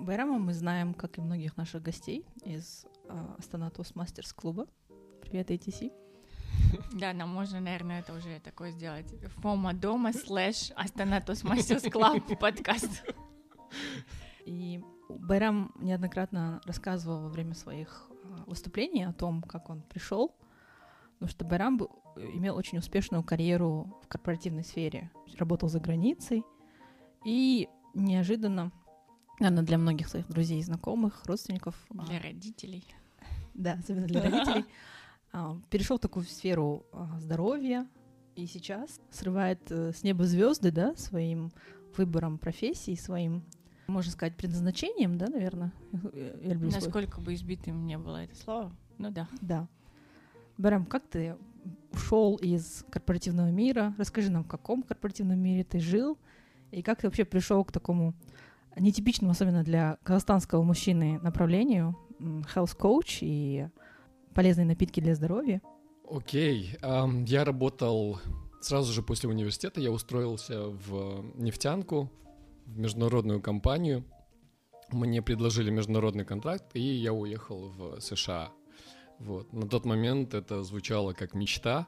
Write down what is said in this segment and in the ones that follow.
Байрама мы знаем, как и многих наших гостей из э, Астана Тостмастерс клуба. Привет, ATC. Да, нам можно, наверное, это уже такое сделать. Фома дома slash Астана Toastmasters club подкаст. И Байрам неоднократно рассказывал во время своих выступлений о том, как он пришел, потому что Байрам имел очень успешную карьеру в корпоративной сфере, работал за границей, и неожиданно Наверное, для многих своих друзей, знакомых, родственников. Для родителей. Да, особенно для родителей. А, Перешел в такую сферу а, здоровья и сейчас срывает э, с неба звезды, да, своим выбором профессии, своим, можно сказать, предназначением, да, наверное. Я люблю Насколько свой. бы избитым не было это слово, ну да. Да. Барам, как ты ушел из корпоративного мира? Расскажи нам, в каком корпоративном мире ты жил и как ты вообще пришел к такому нетипичному, особенно для казахстанского мужчины, направлению health coach и полезные напитки для здоровья. Окей, okay. um, я работал сразу же после университета, я устроился в нефтянку, в международную компанию. Мне предложили международный контракт, и я уехал в США. Вот. На тот момент это звучало как мечта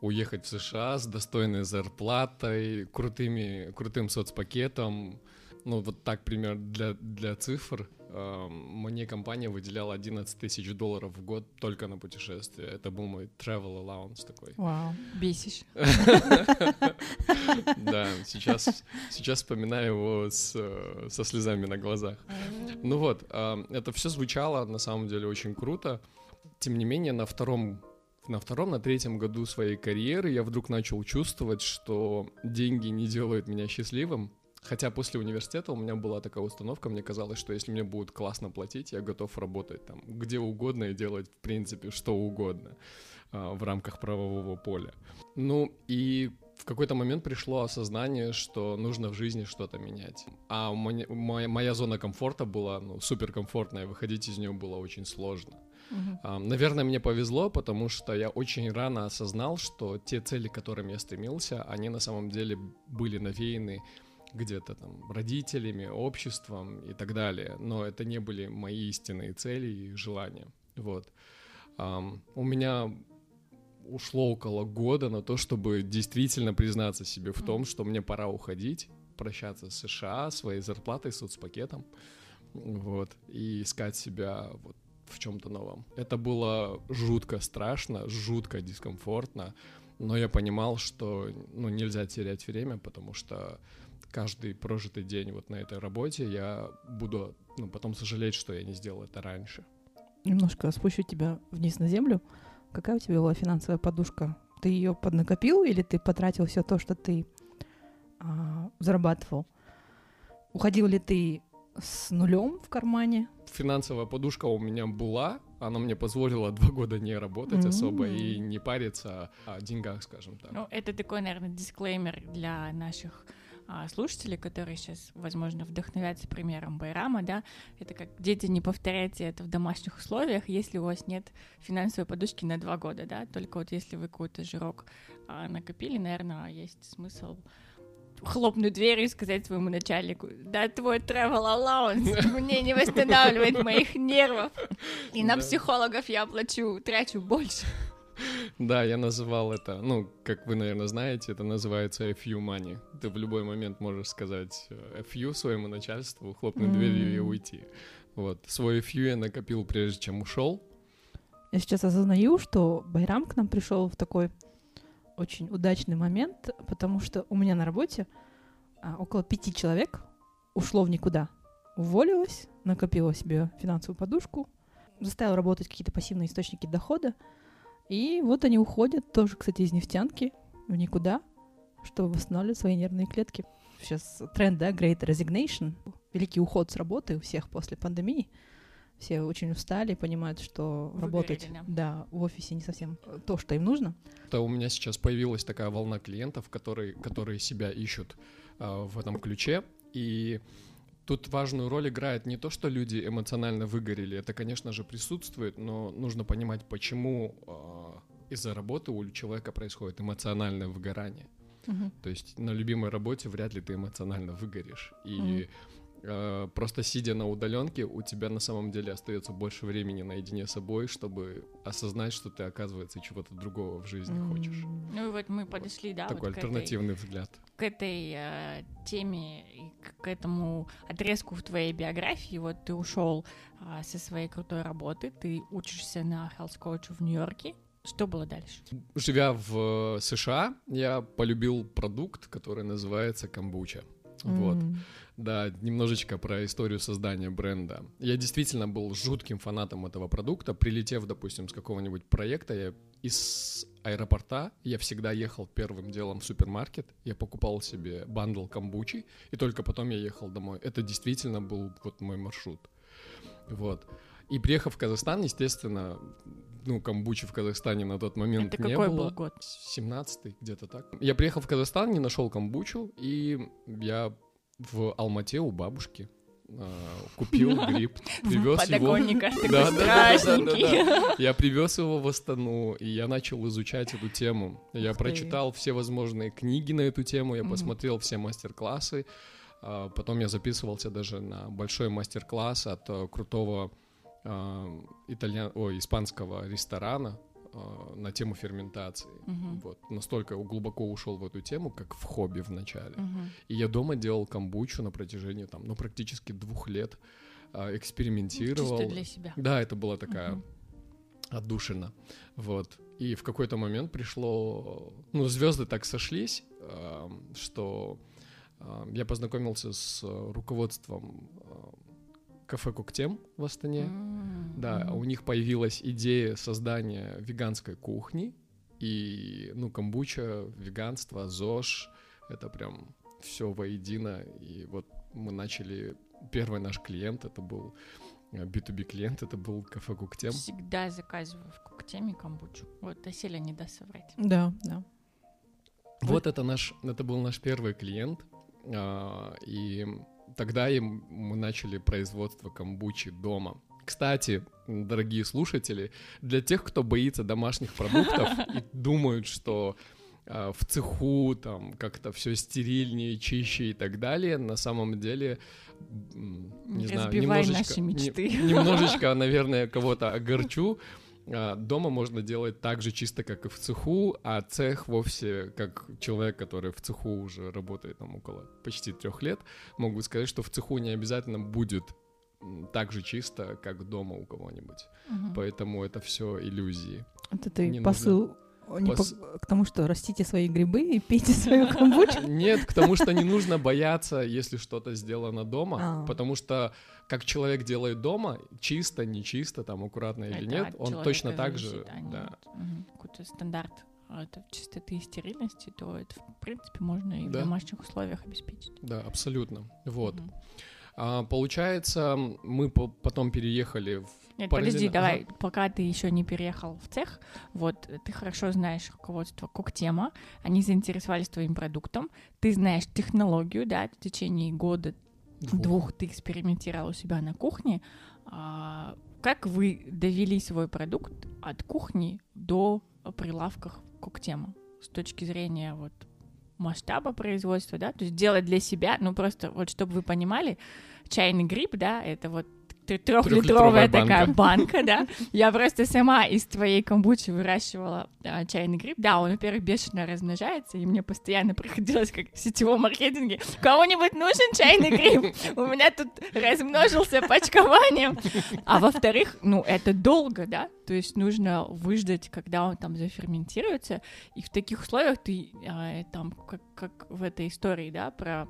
уехать в США с достойной зарплатой, крутыми, крутым соцпакетом, ну вот так пример для, для цифр, э, мне компания выделяла 11 тысяч долларов в год только на путешествие. Это был мой travel allowance такой. Вау, бесишь. Да, сейчас, сейчас вспоминаю его с, со слезами на глазах. Ну вот, э, это все звучало на самом деле очень круто. Тем не менее, на втором на втором, на третьем году своей карьеры я вдруг начал чувствовать, что деньги не делают меня счастливым, Хотя после университета у меня была такая установка, мне казалось, что если мне будут классно платить, я готов работать там где угодно и делать, в принципе, что угодно а, в рамках правового поля. Ну и в какой-то момент пришло осознание, что нужно в жизни что-то менять. А моя, моя зона комфорта была ну, суперкомфортная, выходить из нее было очень сложно. Uh-huh. А, наверное, мне повезло, потому что я очень рано осознал, что те цели, к которым я стремился, они на самом деле были навеяны где-то там родителями, обществом и так далее, но это не были мои истинные цели и желания. Вот. Um, у меня ушло около года на то, чтобы действительно признаться себе в том, что мне пора уходить, прощаться с США, своей зарплатой, соцпакетом, вот, и искать себя вот в чем-то новом. Это было жутко страшно, жутко дискомфортно, но я понимал, что ну, нельзя терять время, потому что каждый прожитый день вот на этой работе я буду ну, потом сожалеть, что я не сделал это раньше. Немножко спущу тебя вниз на землю. Какая у тебя была финансовая подушка? Ты ее поднакопил или ты потратил все то, что ты а, зарабатывал? Уходил ли ты с нулем в кармане? Финансовая подушка у меня была, она мне позволила два года не работать mm-hmm. особо и не париться о деньгах, скажем так. Ну, это такой, наверное, дисклеймер для наших слушатели, которые сейчас, возможно, вдохновятся примером Байрама, да, это как дети, не повторяйте это в домашних условиях, если у вас нет финансовой подушки на два года, да, только вот если вы какой-то жирок а, накопили, наверное, есть смысл хлопнуть дверью и сказать своему начальнику, да, твой travel allowance мне не восстанавливает моих нервов, и на психологов я плачу, трачу больше. Да, я называл это, ну, как вы, наверное, знаете, это называется FU money. Ты в любой момент можешь сказать э, FU своему начальству, хлопнуть дверью и уйти. Вот, свой FU я накопил прежде чем ушел. Я сейчас осознаю, что Байрам к нам пришел в такой очень удачный момент, потому что у меня на работе а, около пяти человек ушло в никуда. Уволилась, накопила себе финансовую подушку, заставила работать какие-то пассивные источники дохода, и вот они уходят, тоже, кстати, из нефтянки в никуда, чтобы восстанавливать свои нервные клетки. Сейчас тренд, да, Great Resignation, великий уход с работы у всех после пандемии. Все очень устали, понимают, что Выгорели, работать да. да, в офисе не совсем то, что им нужно. То у меня сейчас появилась такая волна клиентов, которые, которые себя ищут а, в этом ключе. И тут важную роль играет не то, что люди эмоционально выгорели, это, конечно же, присутствует, но нужно понимать, почему а, из-за работы у человека происходит эмоциональное выгорание. То есть на любимой работе вряд ли ты эмоционально выгоришь. И э, просто сидя на удаленке, у тебя на самом деле остается больше времени наедине с собой, чтобы осознать, что ты, оказывается, чего-то другого в жизни хочешь. Ну и вот мы подошли, да, Такой вот к этой, альтернативный взгляд. К этой э, теме и к, этому отрезку в твоей биографии. Вот ты ушел а, со своей крутой работы, ты учишься на health coach в Нью-Йорке. Что было дальше? Живя в э, США, я полюбил продукт, который называется камбуча. Вот. М. Да, немножечко про историю создания бренда. Я действительно был жутким фанатом этого продукта. Прилетев, допустим, с какого-нибудь проекта, я из аэропорта, я всегда ехал первым делом в супермаркет, я покупал себе бандл камбучи, и только потом я ехал домой. Это действительно был вот мой маршрут. Вот. И приехав в Казахстан, естественно, ну, камбучи в Казахстане на тот момент Это не какой было. был год? 17-й, где-то так. Я приехал в Казахстан, не нашел камбучу, и я в Алмате у бабушки купил гриб, привез его. Да, да, да, да. Я привез его в Астану, и я начал изучать эту тему. Я прочитал все возможные книги на эту тему, я посмотрел все мастер-классы. а, Потом я записывался даже на большой мастер-класс от э, крутого а, итальян... Ой, испанского ресторана а, на тему ферментации. Мгм. Вот. Настолько глубоко ушел в эту тему, как в хобби в начале. Мгм. И я дома делал камбучу на протяжении там, ну, практически двух лет. а, Экспериментировал. Чисто для себя. Да, это была такая Мгм. отдушина. Вот. И в какой-то момент пришло... Ну, звезды так сошлись, ам, что я познакомился с э, руководством кафе Коктем в Астане. М, Да, у них появилась идея создания веганской кухни. И, ну, камбуча, веганство, ЗОЖ, это прям все воедино. И вот мы начали... Первый наш клиент, это был э, B2B клиент, это был кафе Коктем. Всегда заказываю в Коктеме камбучу. Вот Аселя не даст соврать. Да, да. Вот это наш, это был наш первый клиент, а, и тогда им мы начали производство камбучи дома. Кстати, дорогие слушатели, для тех, кто боится домашних продуктов и думают, что а, в цеху там как-то все стерильнее, чище и так далее, на самом деле, не знаю, немножечко, не- немножечко, наверное, кого-то огорчу. А, Дома можно делать так же чисто, как и в цеху, а цех вовсе, как человек, который в цеху уже работает там около почти трех лет, могу сказать, что в цеху не обязательно будет так же чисто, как дома у кого-нибудь. Мгм. Поэтому это все иллюзии. Это ты Не посыл не Пос- по- к тому, что растите свои грибы и пейте свою камбучу. Нет, к тому, что не нужно бояться, если что-то сделано дома, А. потому что как человек делает дома, чисто, нечисто, там аккуратно или Это нет, он точно так же, а да, мгм, какой-то стандарт а, это чистоты и стерильности, то это, в принципе, можно и Да. в домашних условиях обеспечить. да, абсолютно. Вот. А, получается, мы по- потом переехали в Нет, Параллельно, подожди, давай, ага. пока ты еще не переехал в цех, вот ты хорошо знаешь руководство Коктема, они заинтересовались твоим продуктом, ты знаешь технологию, да, в течение года, двух, ты экспериментировал у себя на кухне. А, как вы довели свой продукт от кухни до прилавков Коктема с точки зрения вот масштаба производства, да, то есть делать для себя, ну просто вот чтобы вы понимали, чайный гриб, да, это вот трехлитровая такая банка. банка, да. Я просто сама из твоей камбучи выращивала а, чайный гриб. Да, он, во-первых, бешено размножается, и мне постоянно приходилось, как в сетевом маркетинге, кому-нибудь нужен чайный гриб? У меня тут размножился почкованием. А во-вторых, ну, это долго, да, то есть нужно выждать, когда он там заферментируется, и в таких условиях ты а, там, как, как в этой истории, да, про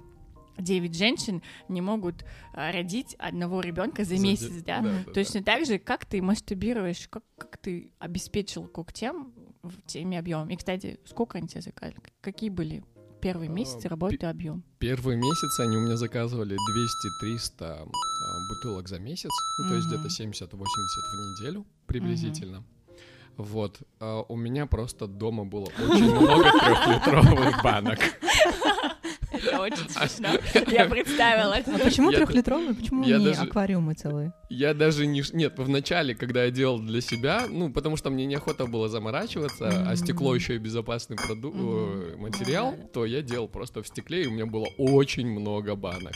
девять женщин не могут а, родить одного ребенка за За месяц, де- да? да, да, Точно так же, как ты масштабируешь, как, как ты обеспечил когтем в теми объемами. И, кстати, сколько они тебе заказали? Какие были первые А, месяцы работы объем? Первые месяцы они у меня заказывали 200-300 а, бутылок за месяц, ну, то есть где-то 70-80 в неделю приблизительно. Вот. А у меня просто дома было очень много трехлитровых банок. Это очень смешно. Я представила А почему трехлитровый? Почему не аквариумы целые? Я даже не... Нет, в начале, когда я делал для себя, ну, потому что мне неохота было заморачиваться, а стекло еще и безопасный материал, то я делал просто в стекле, и у меня было очень много банок.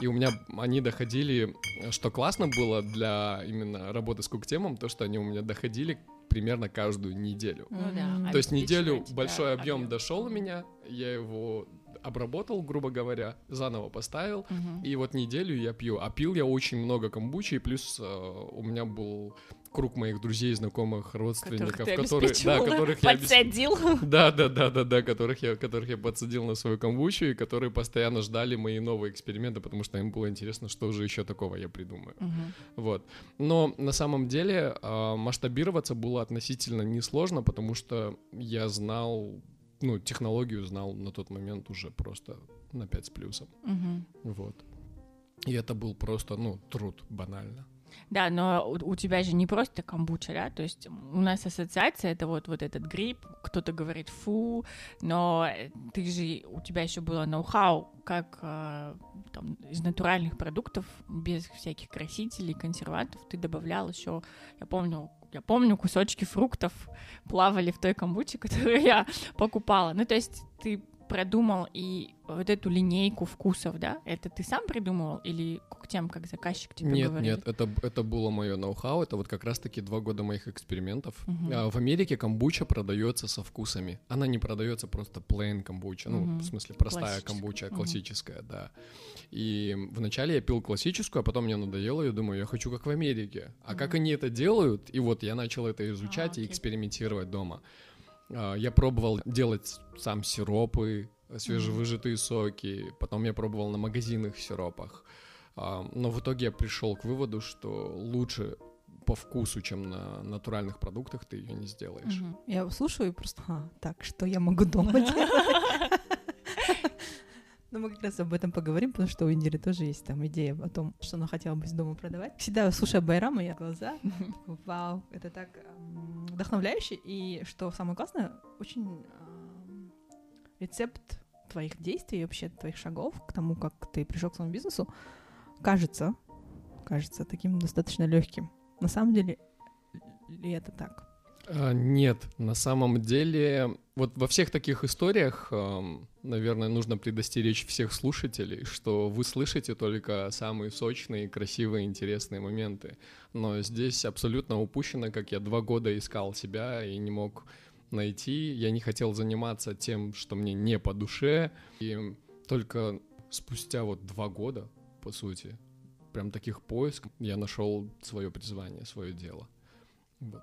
И у меня они доходили, что классно было для именно работы с куктемом, то, что они у меня доходили примерно каждую неделю. Ну да. М. То есть неделю большой объем объем. дошел у меня, я его обработал, грубо говоря, заново поставил, Мгм. и вот неделю я пью. А пил я очень много камбучи, и плюс э, у меня был круг моих друзей, знакомых, родственников, Которых которые, да, которых я обес- подсадил. да, да, да, да, да, которых я, которых я подсадил на свою камбучу и которые постоянно ждали мои новые эксперименты, потому что им было интересно, что же еще такого я придумаю. Мгм. Вот. Но на самом деле а, масштабироваться было относительно несложно, потому что я знал, ну, технологию знал на тот момент уже просто на 5 с плюсом. Мгм. Вот. И это был просто, ну, труд, банально. Да, но у, у тебя же не просто камбуча, да, то есть у нас ассоциация это вот, вот этот гриб, кто-то говорит фу, но э, ты же, у тебя еще было ноу-хау, как э, там, из натуральных продуктов, без всяких красителей, консервантов, ты добавлял еще, я помню, я помню, кусочки фруктов плавали в той камбуче, которую я покупала. Ну, то есть ты продумал и вот эту линейку вкусов, да? Это ты сам придумывал или тем, как заказчик тебе нет, говорил? нет, это, это было мое ноу-хау, это вот как раз-таки два года моих экспериментов. Мгм. А, в Америке камбуча продается со вкусами. Она не продается просто plain камбуча, ну, Мгм. в смысле, простая камбуча, классическая, да. И вначале я пил классическую, а потом мне надоело, я думаю, я хочу как в Америке. А как Мгм. они это делают? И вот я начал это изучать и окей. экспериментировать дома. А, Я пробовал делать сам сиропы, свежевыжатые соки, потом я пробовал на магазинных сиропах. А, Но в итоге я пришел к выводу, что лучше по вкусу, чем на натуральных продуктах, ты ее не сделаешь. Мгм. Я слушаю и просто, а, так, что я могу дома делать? Но мы как раз об этом поговорим, потому что у Индиры тоже есть там идея о том, что она хотела бы из дома продавать. Всегда слушая Байрама, я глаза, вау, это так вдохновляюще. И что самое классное, очень рецепт твоих действий, вообще твоих шагов к тому, как ты пришел к своему бизнесу, кажется, кажется таким достаточно легким. На самом деле, ли это так? А, Нет, на самом деле, вот во всех таких историях, наверное, нужно предостеречь всех слушателей, что вы слышите только самые сочные, красивые, интересные моменты. Но здесь абсолютно упущено, как я два года искал себя и не мог найти. Я не хотел заниматься тем, что мне не по душе. И только спустя вот два года, по сути, прям таких поисков, я нашел свое призвание, свое дело.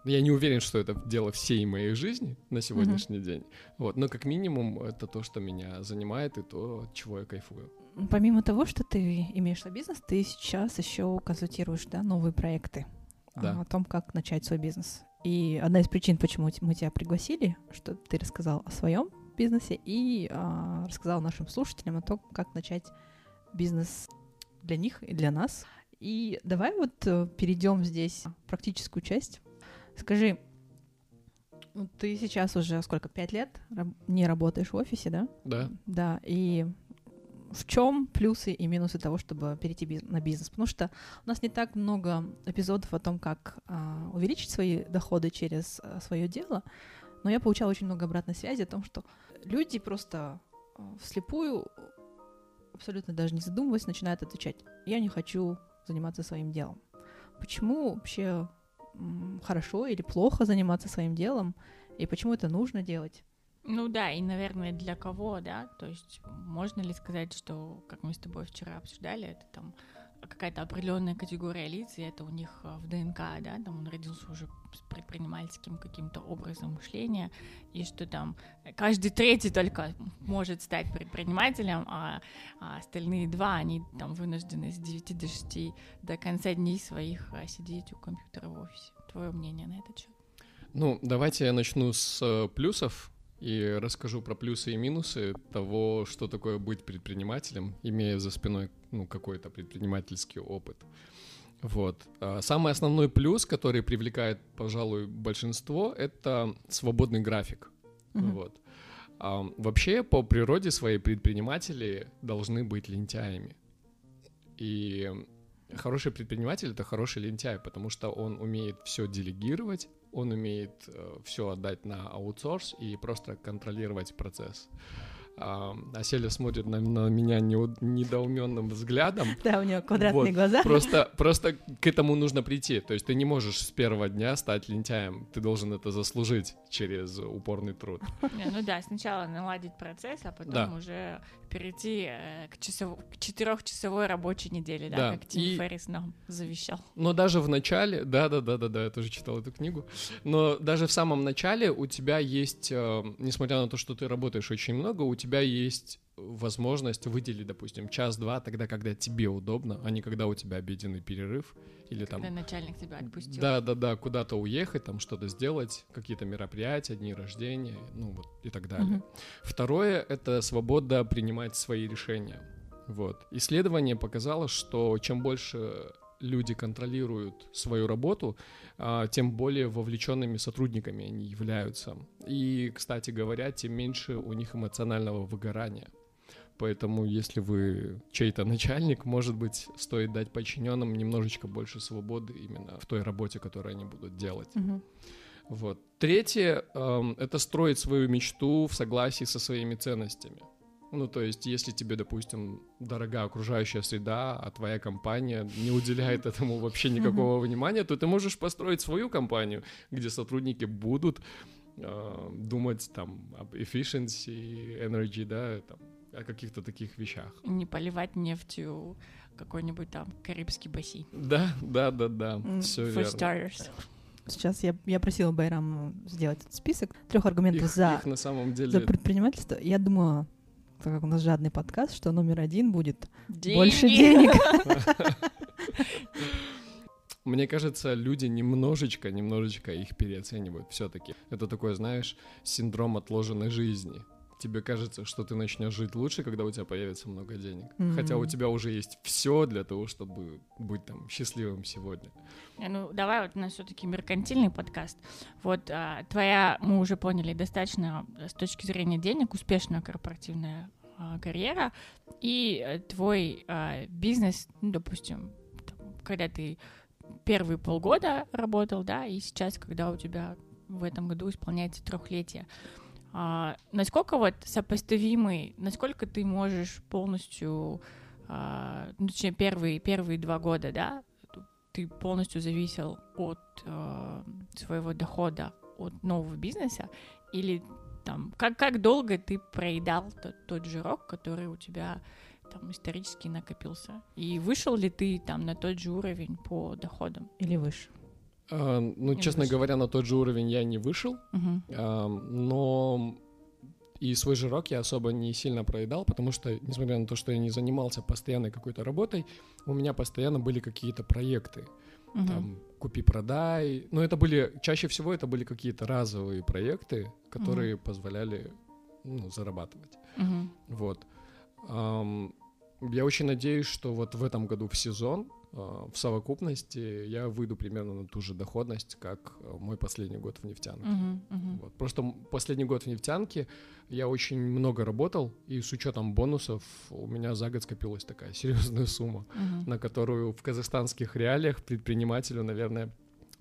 Я не уверен, что это дело всей моей жизни на сегодняшний день. Вот. Но как минимум это то, что меня занимает, и то, от чего я кайфую. Помимо того, что ты имеешь свой бизнес, ты сейчас еще консультируешь да, новые проекты а, Да. о том, как начать свой бизнес. И одна из причин, почему мы тебя пригласили, что ты рассказал о своем бизнесе и а, рассказал нашим слушателям о том, как начать бизнес для них и для нас. И давай вот э, перейдем здесь в практическую часть. Скажи, ну, ты сейчас уже сколько, пять лет не работаешь в офисе, да? Да. Да, и в чем плюсы и минусы того, чтобы перейти на бизнес? Потому что у нас не так много эпизодов о том, как а, увеличить свои доходы через а, свое дело, но я получала очень много обратной связи о том, что люди просто а, вслепую, абсолютно даже не задумываясь, начинают отвечать: я не хочу заниматься своим делом. Почему вообще хорошо или плохо заниматься своим делом, и почему это нужно делать? Ну да, и, наверное, для кого, да, то есть можно ли сказать, что, как мы с тобой вчера обсуждали, это там какая-то определенная категория лиц, и это у них э, в ДНК, да, там он родился уже с предпринимательским каким-то образом мышления, и что там каждый третий только может стать предпринимателем, а, а остальные два, они там вынуждены с 9 до 6 до конца дней своих э, сидеть у компьютера в офисе. Твое мнение на этот счет? Ну, давайте я начну с э, плюсов и расскажу про плюсы и минусы того, что такое быть предпринимателем, имея за спиной ну, какой-то предпринимательский опыт. Вот. А самый основной плюс, который привлекает, пожалуй, большинство, это свободный график. Mm-hmm. Вот. А, вообще, по природе своей предприниматели должны быть лентяями. И хороший предприниматель это хороший лентяй, потому что он умеет все делегировать, он умеет э, все отдать на аутсорс и просто контролировать процесс. А, Селя смотрит на, на меня недоуменным взглядом. Да, у него квадратные вот. глаза. Просто, просто к этому нужно прийти. То есть ты не можешь с первого дня стать лентяем. Ты должен это заслужить через упорный труд. Не, ну да, сначала наладить процесс, а потом да. уже перейти э, к, часов... к четырехчасовой рабочей неделе, да, да. как Тим и... Феррис нам завещал. Но даже в начале, да, да, да, да, да, я тоже читал эту книгу. Но даже в самом начале у тебя есть, э, несмотря на то, что ты работаешь очень много, у тебя есть возможность выделить, допустим, час-два тогда, когда тебе удобно, а не когда у тебя обеденный перерыв или там... Когда начальник тебя отпустил. Да, да, да, куда-то уехать, там что-то сделать, какие-то мероприятия, дни рождения, ну вот и так далее. Угу. Второе — это свобода принимать свои решения. Вот. Исследование показало, что чем больше люди контролируют свою работу, а, тем более вовлеченными сотрудниками они являются. И, кстати говоря, тем меньше у них эмоционального выгорания. Поэтому, если вы чей-то начальник, может быть, стоит дать подчиненным немножечко больше свободы именно в той работе, которую они будут делать. Угу. Вот. Третье эм, это строить свою мечту в согласии со своими ценностями. Ну, то есть, если тебе, допустим, дорога окружающая среда, а твоя компания не уделяет этому вообще никакого внимания, то ты можешь построить свою компанию, где сотрудники будут э, думать там об efficiency, energy, да, там, о каких-то таких вещах. Не поливать нефтью какой-нибудь там Карибский бассейн. Да, да, да, да, mm. все For верно. starters. Сейчас я, я просила Байрам сделать этот список трех аргументов их, за, их на самом деле... за предпринимательство. Я думаю, так как у нас жадный подкаст, что номер один будет деньги. больше денег. Мне кажется, люди немножечко, немножечко их переоценивают все-таки. Это такой, знаешь, синдром отложенной жизни тебе кажется, что ты начнешь жить лучше, когда у тебя появится много денег. Mm-hmm. Хотя у тебя уже есть все для того, чтобы быть там счастливым сегодня. Ну, давай вот у нас все-таки меркантильный подкаст. Вот а, твоя, мы уже поняли, достаточно с точки зрения денег успешная корпоративная а, карьера и а, твой а, бизнес, ну, допустим, там, когда ты первые полгода работал, да, и сейчас, когда у тебя в этом году исполняется трехлетие. А, насколько вот сопоставимый, насколько ты можешь полностью, а, ну, точнее, первые, первые два года, да, ты полностью зависел от а, своего дохода, от нового бизнеса, или там, как, как долго ты проедал тот, тот жирок, который у тебя там исторически накопился? И вышел ли ты там на тот же уровень по доходам? Или выше? А, ну, не честно вышел. говоря, на тот же уровень я не вышел, угу. а, но и свой жирок я особо не сильно проедал, потому что, несмотря на то, что я не занимался постоянной какой-то работой, у меня постоянно были какие-то проекты. Угу. Там купи-продай. Но это были, чаще всего это были какие-то разовые проекты, которые угу. позволяли ну, зарабатывать. Угу. Вот. Um, я очень надеюсь, что вот в этом году в сезон в совокупности я выйду примерно на ту же доходность, как мой последний год в нефтянке. Мгм, мгм. Вот. Просто последний год в нефтянке я очень много работал, и с учетом бонусов у меня за год скопилась такая серьезная сумма, Мгм. на которую в казахстанских реалиях предпринимателю, наверное,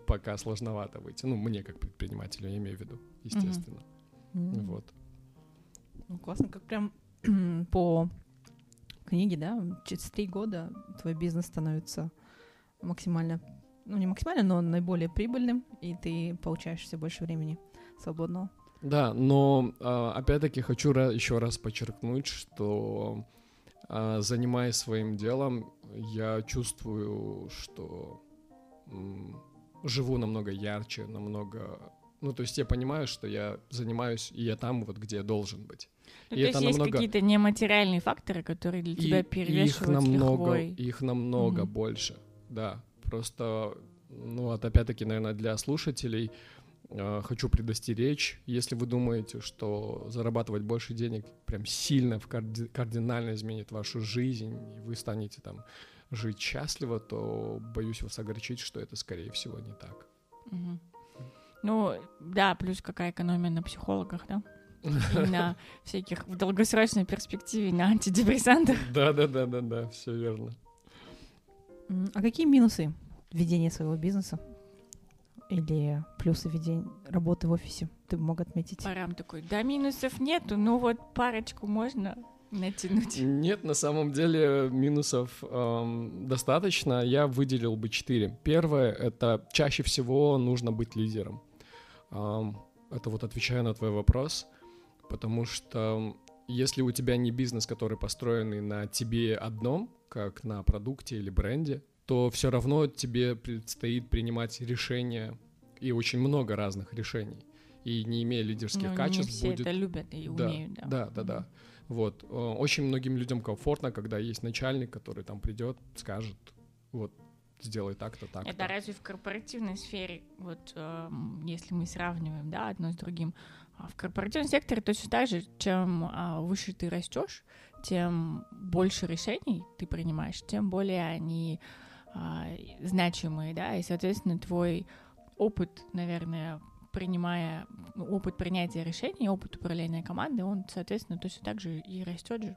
пока сложновато выйти. Ну, мне как предпринимателю, я имею в виду, естественно. М. Вот. Ну, классно, как прям по книге, да, через три года твой бизнес становится максимально, ну не максимально, но наиболее прибыльным, и ты получаешь все больше времени свободного. Да, но а, опять-таки хочу еще раз подчеркнуть, что а, занимаясь своим делом, я чувствую, что живу намного ярче, намного... Ну, то есть я понимаю, что я занимаюсь, и я там вот, где я должен быть. Ну, И то это есть есть намного- какие-то нематериальные факторы, которые для И- тебя и их перевешивают намного, лихвой. их намного Мгм. больше, да. Просто, ну вот опять-таки, наверное, для слушателей э, хочу предостеречь, если вы думаете, что зарабатывать больше денег прям сильно, в карди- кардинально изменит вашу жизнь, и вы станете там жить счастливо, то боюсь вас огорчить, что это, скорее всего, не так. Мгм. Ну, да, плюс какая экономия на психологах, да? И на всяких в долгосрочной перспективе на антидепрессантах. Да-да-да-да-да, все верно. А какие минусы ведения своего бизнеса? Или плюсы ведения работы в офисе ты мог отметить? Парам такой, да, минусов нету, ну вот парочку можно натянуть. Нет, на самом деле минусов эм, достаточно. Я выделил бы четыре. Первое — это чаще всего нужно быть лидером. Это вот отвечая на твой вопрос, потому что если у тебя не бизнес, который построенный на тебе одном, как на продукте или бренде, то все равно тебе предстоит принимать решения и очень много разных решений. И не имея лидерских Ну, не качеств, все будет это любят и да, умеют, да. Да, да, да. Вот. э, Очень многим людям комфортно, когда есть начальник, который там придет, скажет, вот, сделай так-то, так-то. Это разве в корпоративной сфере, вот эм, если мы сравниваем, да, одно с другим, а в корпоративном секторе точно так же, чем а, выше ты растешь, тем больше решений ты принимаешь, тем более они а, значимые, да, и, соответственно, твой опыт, наверное, принимая ну, опыт принятия решений, опыт управления командой, он, соответственно, точно так же и растет же.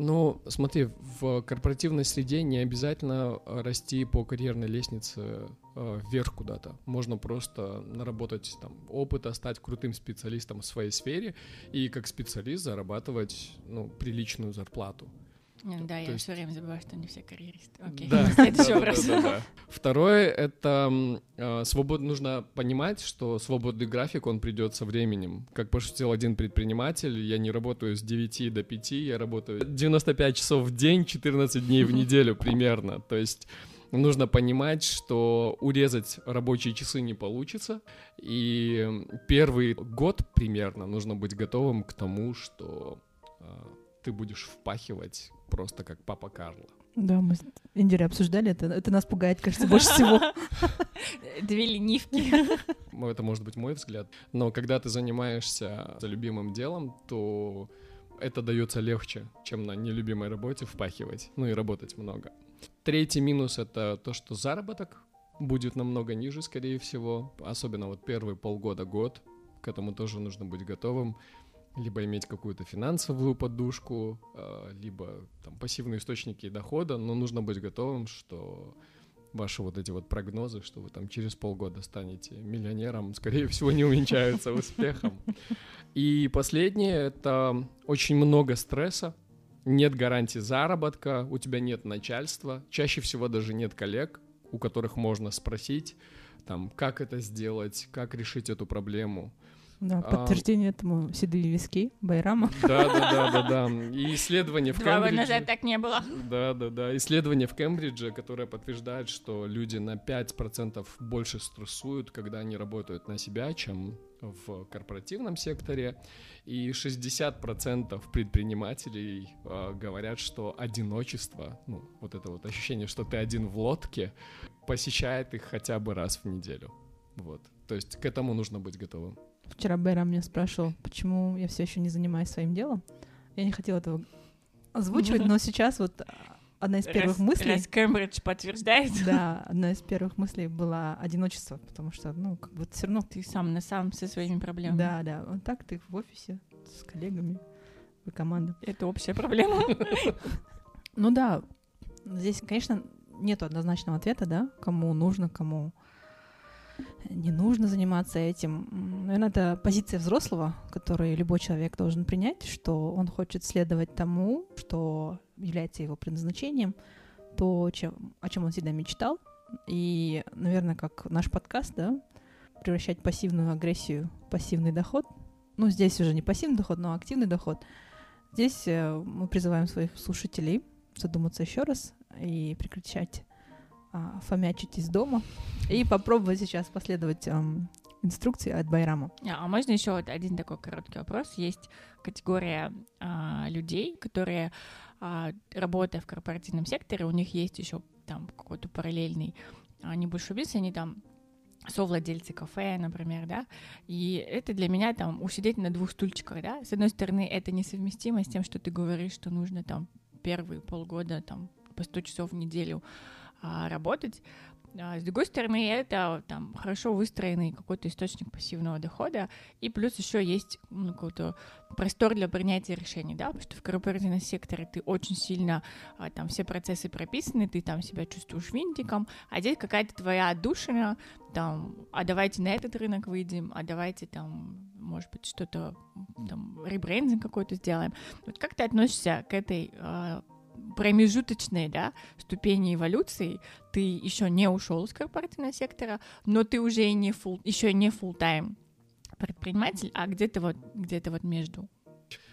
Ну, смотри, в корпоративной среде не обязательно э, расти по карьерной лестнице э, вверх куда-то. Можно просто наработать там опыта, стать крутым специалистом в своей сфере и как специалист зарабатывать ну, приличную зарплату. Не, Да, я есть- все время забываю, что не все карьеристы. Окей, Да, следующий вопрос. да, да, да. Второе это э, свобод... нужно понимать, что свободный график он придет со временем. Как пошутил один предприниматель, я не работаю с 9 до 5, я работаю 95 часов в день, 14 дней в неделю примерно. То есть нужно понимать, что урезать рабочие часы не получится. И первый год примерно нужно быть готовым к тому, что э, ты будешь впахивать просто как папа Карло. Да, мы с Индирой обсуждали это. Это нас пугает, кажется, больше всего. Две ленивки. Ну, это может быть мой взгляд. Но когда ты занимаешься за любимым делом, то это дается легче, чем на нелюбимой работе впахивать, ну и работать много. Третий минус — это то, что заработок будет намного ниже, скорее всего, особенно вот первые полгода-год. К этому тоже нужно быть готовым. Либо иметь какую-то финансовую подушку, э, либо там пассивные источники дохода, но нужно быть готовым, что ваши вот эти вот прогнозы, что вы там через полгода станете миллионером, скорее всего, не увенчаются успехом. И последнее — это очень много стресса, нет гарантии заработка, у тебя нет начальства, чаще всего даже нет коллег, у которых можно спросить, там, как это сделать, как решить эту проблему. Да, А, подтверждение этому седые виски Байрама. Да, да, да, да, да. И исследование в Два Кембридже. назад так не было. Да, да, да. Исследование в Кембридже, которое подтверждает, что люди на 5% больше стрессуют, когда они работают на себя, чем в корпоративном секторе. И 60% предпринимателей э, говорят, что одиночество, ну, вот это вот ощущение, что ты один в лодке, посещает их хотя бы раз в неделю. Вот. То есть к этому нужно быть готовым. Вчера Байрам меня спрашивал, почему я все еще не занимаюсь своим делом. Я не хотела этого озвучивать, но сейчас вот а, одна из первых раз, мыслей... Раз Кембридж подтверждает. Да, одна из первых мыслей была одиночество, потому что, ну, как бы все равно... Ты сам на сам со своими проблемами. Да, да, вот так ты в офисе с коллегами, вы команда. Это общая проблема. Ну да, здесь, конечно, нету однозначного ответа, да, кому нужно, кому не нужно заниматься этим. Наверное, это позиция взрослого, которую любой человек должен принять, что он хочет следовать тому, что является его предназначением, то, чем, о чем он всегда мечтал. И, наверное, как наш подкаст, да, превращать пассивную агрессию в пассивный доход. Ну, здесь уже не пассивный доход, но активный доход. Здесь э, мы призываем своих слушателей задуматься еще раз и прекращать а, фомячить из дома и попробовать сейчас последовать эм, инструкции от Байрама. А, а можно еще вот один такой короткий вопрос? Есть категория а, людей, которые, а, работая в корпоративном секторе, у них есть еще там какой-то параллельный а, небольшой бизнес, они там совладельцы кафе, например, да, и это для меня там усидеть на двух стульчиках, да, с одной стороны, это несовместимо с тем, что ты говоришь, что нужно там первые полгода там по 100 часов в неделю а, работать. А, с другой стороны, это там хорошо выстроенный какой-то источник пассивного дохода, и плюс еще есть ну, какой-то простор для принятия решений, да, потому что в корпоративном секторе ты очень сильно, а, там все процессы прописаны, ты там себя чувствуешь винтиком, а здесь какая-то твоя отдушина, там, а давайте на этот рынок выйдем, а давайте там, может быть, что-то, там, ребрендинг какой-то сделаем. Вот как ты относишься к этой промежуточные да, ступени эволюции. Ты еще не ушел из корпоративного сектора, но ты уже не full, еще не full time предприниматель, а где-то вот, где-то вот между.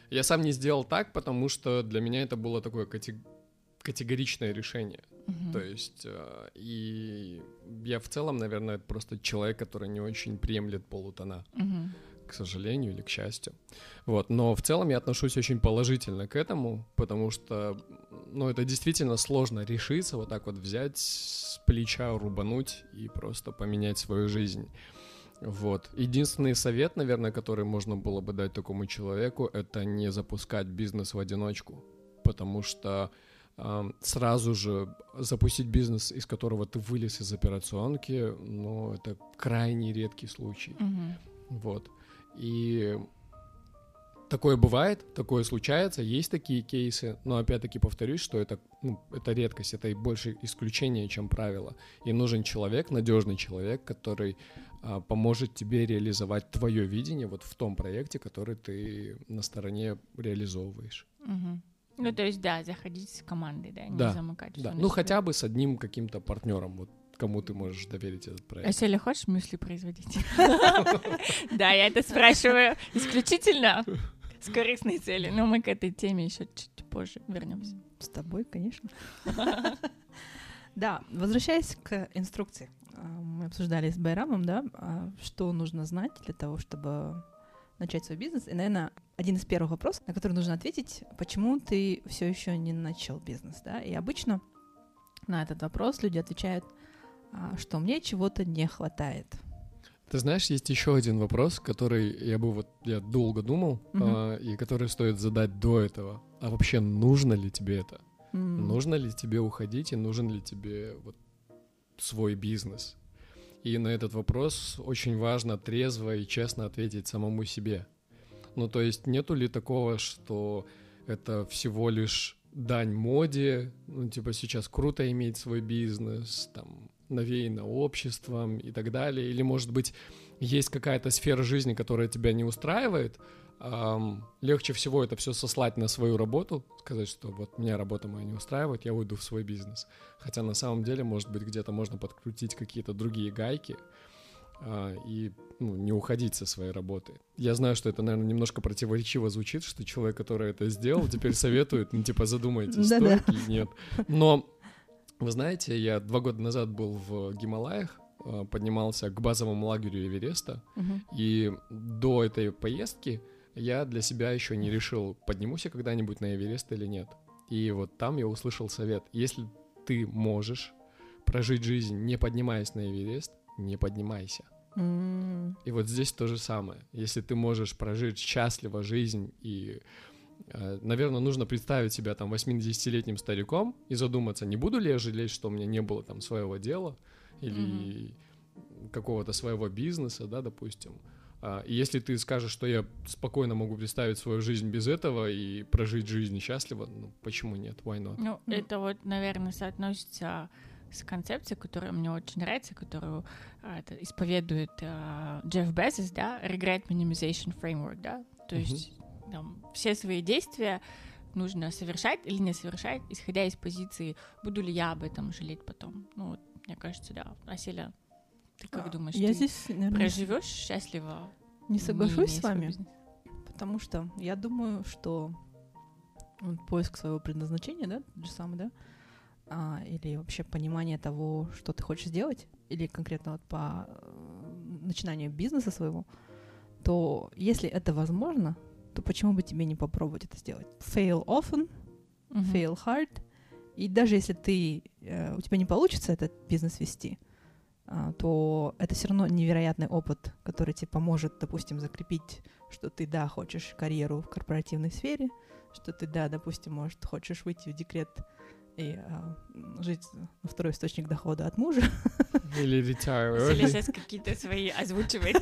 Я сам не сделал так, потому что для меня это было такое категоричное решение. Uh-huh. То есть, э, и я в целом, наверное, просто человек, который не очень приемлет полутона. Uh-huh к сожалению или к счастью. Вот, но в целом я отношусь очень положительно к этому, потому что, ну, это действительно сложно решиться, вот так вот взять с плеча, рубануть и просто поменять свою жизнь. Вот. Единственный совет, наверное, который можно было бы дать такому человеку, это не запускать бизнес в одиночку, потому что э, сразу же запустить бизнес, из которого ты вылез из операционки, ну, это крайне редкий случай. Mm-hmm. Вот. И такое бывает, такое случается, есть такие кейсы, но опять-таки повторюсь, что это, ну, это редкость, это и больше исключение, чем правило. И нужен человек, надежный человек, который а, поможет тебе реализовать твое видение вот в том проекте, который ты на стороне реализовываешь. Угу. Ну, то есть, да, заходить с командой, да, не да, замыкать. Да, ну, хотя бы с одним каким-то партнером, вот кому ты можешь доверить этот проект. А Селя, хочешь мюсли производить? Да, я это спрашиваю исключительно с корыстной целью, но мы к этой теме еще чуть позже вернемся. С тобой, конечно. Да, возвращаясь к инструкции. А, мы обсуждали с Байрамом, да, а, что нужно знать для того, чтобы начать свой бизнес. И, наверное, один из первых вопросов, на который нужно ответить, почему ты все еще не начал бизнес, да? И обычно на этот вопрос люди отвечают, а, что мне чего-то не хватает. Ты знаешь, есть еще один вопрос, который я бы вот я долго думал угу. э, и который стоит задать до этого. А вообще нужно ли тебе это? Mm. Нужно ли тебе уходить и нужен ли тебе вот свой бизнес? И на этот вопрос очень важно трезво и честно ответить самому себе. Ну, то есть нету ли такого, что это всего лишь дань моде, ну, типа сейчас круто иметь свой бизнес, там, навеяно обществом и так далее, или, может быть, есть какая-то сфера жизни, которая тебя не устраивает, эм, легче всего это все сослать на свою работу, сказать, что вот меня работа моя не устраивает, я уйду в свой бизнес. Хотя на самом деле, может быть, где-то можно подкрутить какие-то другие гайки э, и ну, не уходить со своей работы. Я знаю, что это, наверное, немножко противоречиво звучит, что человек, который это сделал, теперь советует, ну, типа, задумайтесь, стоит или нет. Но вы знаете, я два года назад был в Гималаях, э, поднимался к базовому лагерю Эвереста, uh-huh. и до этой поездки я для себя еще не решил, поднимусь я когда-нибудь на Эверест или нет. И вот там я услышал совет, если ты можешь прожить жизнь, не поднимаясь на Эверест, не поднимайся. Mm. И вот здесь то же самое. Если ты можешь прожить счастливо жизнь и наверное, нужно представить себя там 80-летним стариком и задуматься, не буду ли я жалеть, что у меня не было там своего дела или mm-hmm. какого-то своего бизнеса, да, допустим. А, и если ты скажешь, что я спокойно могу представить свою жизнь без этого и прожить жизнь счастливо, ну почему нет? Why not? Ну, mm-hmm. это вот, наверное, соотносится с концепцией, которая мне очень нравится, которую а, это исповедует а, Джефф Безос, да, Regret Minimization Framework, да, то mm-hmm. есть там, все свои действия нужно совершать или не совершать, исходя из позиции, буду ли я об этом жалеть потом. Ну, вот, мне кажется, да. Аселя, ты как а, думаешь, я ты здесь, наверное, проживешь счастливо? Не соглашусь не с вами, потому что я думаю, что поиск своего предназначения, да, же самое, да, а, или вообще понимание того, что ты хочешь сделать, или конкретно вот по э, начинанию бизнеса своего, то если это возможно, то почему бы тебе не попробовать это сделать? Fail often, uh-huh. fail hard. И даже если ты, э, у тебя не получится этот бизнес вести, э, то это все равно невероятный опыт, который тебе поможет, допустим, закрепить, что ты, да, хочешь карьеру в корпоративной сфере, что ты, да, допустим, может, хочешь выйти в декрет и а, жить на второй источник дохода от мужа. Или retire Или сейчас какие-то свои озвучивает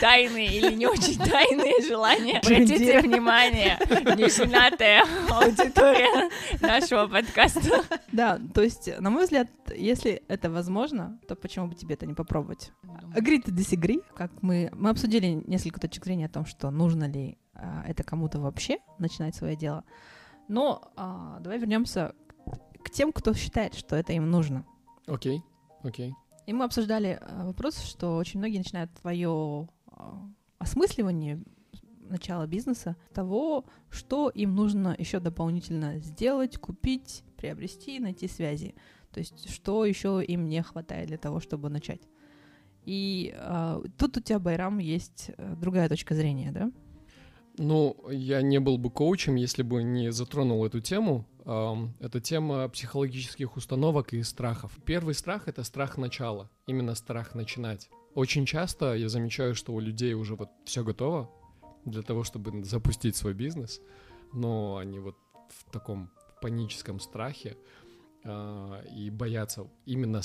тайные или не очень тайные желания. Обратите внимание, неженатая аудитория нашего подкаста. Да, то есть, на мой взгляд, если это возможно, то почему бы тебе это не попробовать? Agree to disagree, как мы, мы обсудили несколько точек зрения о том, что нужно ли а, это кому-то вообще начинать свое дело. Но а, давай вернемся к тем, кто считает, что это им нужно. Окей, okay, окей. Okay. И мы обсуждали э, вопрос, что очень многие начинают твое э, осмысливание начала бизнеса того, что им нужно еще дополнительно сделать, купить, приобрести, найти связи. То есть, что еще им не хватает для того, чтобы начать. И э, тут у тебя, Байрам, есть э, другая точка зрения, да? Ну, я не был бы коучем, если бы не затронул эту тему. Это тема психологических установок и страхов. Первый страх — это страх начала, именно страх начинать. Очень часто я замечаю, что у людей уже вот все готово для того, чтобы запустить свой бизнес, но они вот в таком паническом страхе э, и боятся именно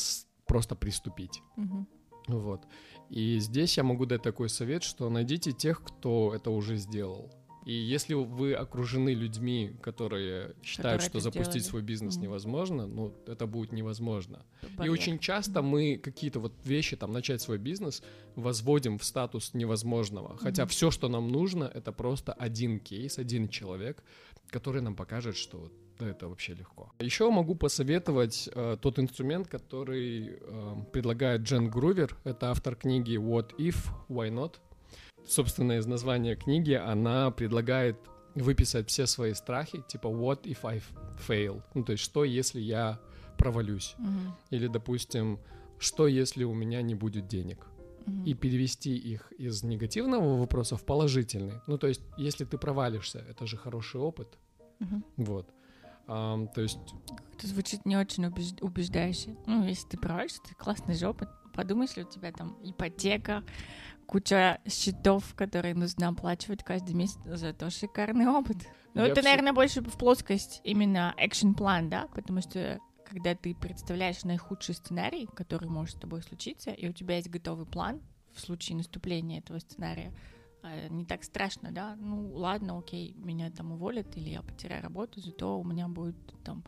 просто приступить. Mm-hmm. Вот. И здесь я могу дать такой совет, что найдите тех, кто это уже сделал. И если вы окружены людьми, которые считают, которые что запустить делали. свой бизнес mm-hmm. невозможно, ну, это будет невозможно. Барьер. И очень часто мы какие-то вот вещи, там, начать свой бизнес, возводим в статус невозможного. Хотя mm-hmm. все, что нам нужно, это просто один кейс, один человек, который нам покажет, что да, это вообще легко. Еще могу посоветовать э, тот инструмент, который э, предлагает Джен Грувер. Это автор книги What If, Why Not собственно, из названия книги она предлагает выписать все свои страхи, типа what if I fail, ну то есть что если я провалюсь, mm-hmm. или допустим что если у меня не будет денег, mm-hmm. и перевести их из негативного вопроса в положительный. Ну то есть если ты провалишься, это же хороший опыт, mm-hmm. вот. Um, то есть... Это звучит не очень убеждающе. Ну, если ты провалишься, это классный же опыт. Подумай, если у тебя там ипотека, куча счетов, которые нужно оплачивать каждый месяц. Зато шикарный опыт. Ну, это, все... наверное, больше в плоскость именно action план, да? Потому что когда ты представляешь наихудший сценарий, который может с тобой случиться, и у тебя есть готовый план в случае наступления этого сценария, а, не так страшно, да? Ну, ладно, окей, меня там уволят, или я потеряю работу, зато у меня будет там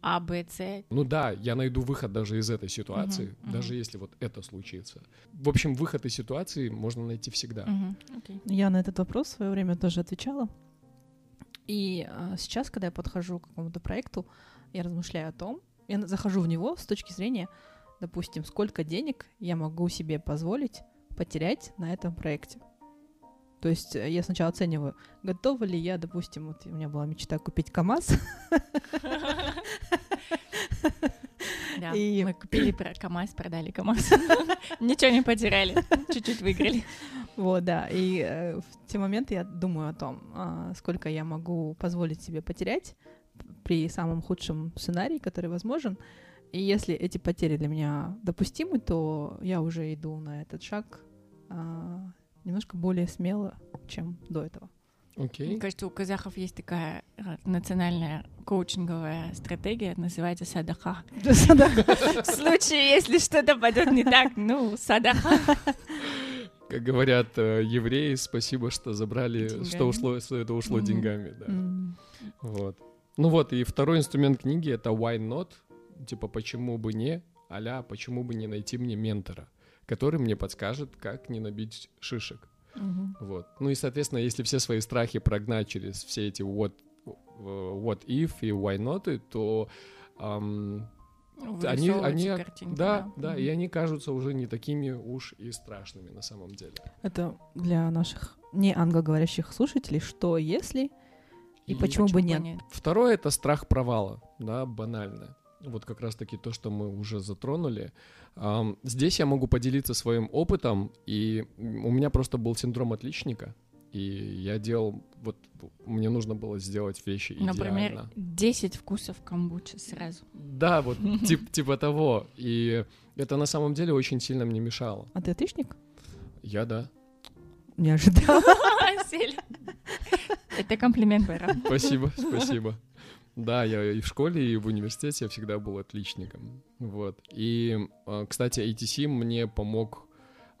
а, Б, С. Ну да, я найду выход даже из этой ситуации, uh-huh, uh-huh. даже если вот это случится. В общем, выход из ситуации можно найти всегда. Uh-huh, okay. Я на этот вопрос в свое время тоже отвечала. И а, сейчас, когда я подхожу к какому-то проекту, я размышляю о том, я захожу в него с точки зрения, допустим, сколько денег я могу себе позволить потерять на этом проекте. То есть э, я сначала оцениваю, готова ли я, допустим, вот у меня была мечта купить КАМАЗ. Да, и... мы купили КАМАЗ, продали КАМАЗ. Ничего не потеряли, чуть-чуть выиграли. Вот, да, и э, в те моменты я думаю о том, э, сколько я могу позволить себе потерять при самом худшем сценарии, который возможен. И если эти потери для меня допустимы, то я уже иду на этот шаг немножко более смело, чем до этого. Окей. Мне кажется, у казахов есть такая э, национальная коучинговая стратегия, называется садаха. В случае, если что-то пойдет не так, ну, садаха. Как говорят э, евреи, спасибо, что забрали, Деньгами. что ушло, что это ушло Мгм. деньгами, да. М. Вот. Ну вот, и второй инструмент книги — это why not, типа почему бы не, а почему бы не найти мне ментора, который мне подскажет, как не набить шишек. Мгм. Вот. Ну и, соответственно, если все свои страхи прогнать через все эти what, э, what if и why not, то ам, они, они, картинки, да, да, Мгм. и они кажутся уже не такими уж и страшными на самом деле. Это для наших не англоговорящих слушателей, что если и, почему, бы нет. Второе — это страх провала, да, банально. Вот как раз-таки то, что мы уже затронули. Здесь я могу поделиться своим опытом, и у меня просто был синдром отличника, и я делал, вот мне нужно было сделать вещи идеально. Например, 10 вкусов камбучи сразу. Да, вот тип- типа того. И это на самом деле очень сильно мне мешало. А ты отличник? Я, да. Не ожидала. Это комплимент, Байрам. Спасибо, спасибо. Да, я и в школе, и в университете я всегда был отличником. Вот. И, а, кстати, ATC мне помог...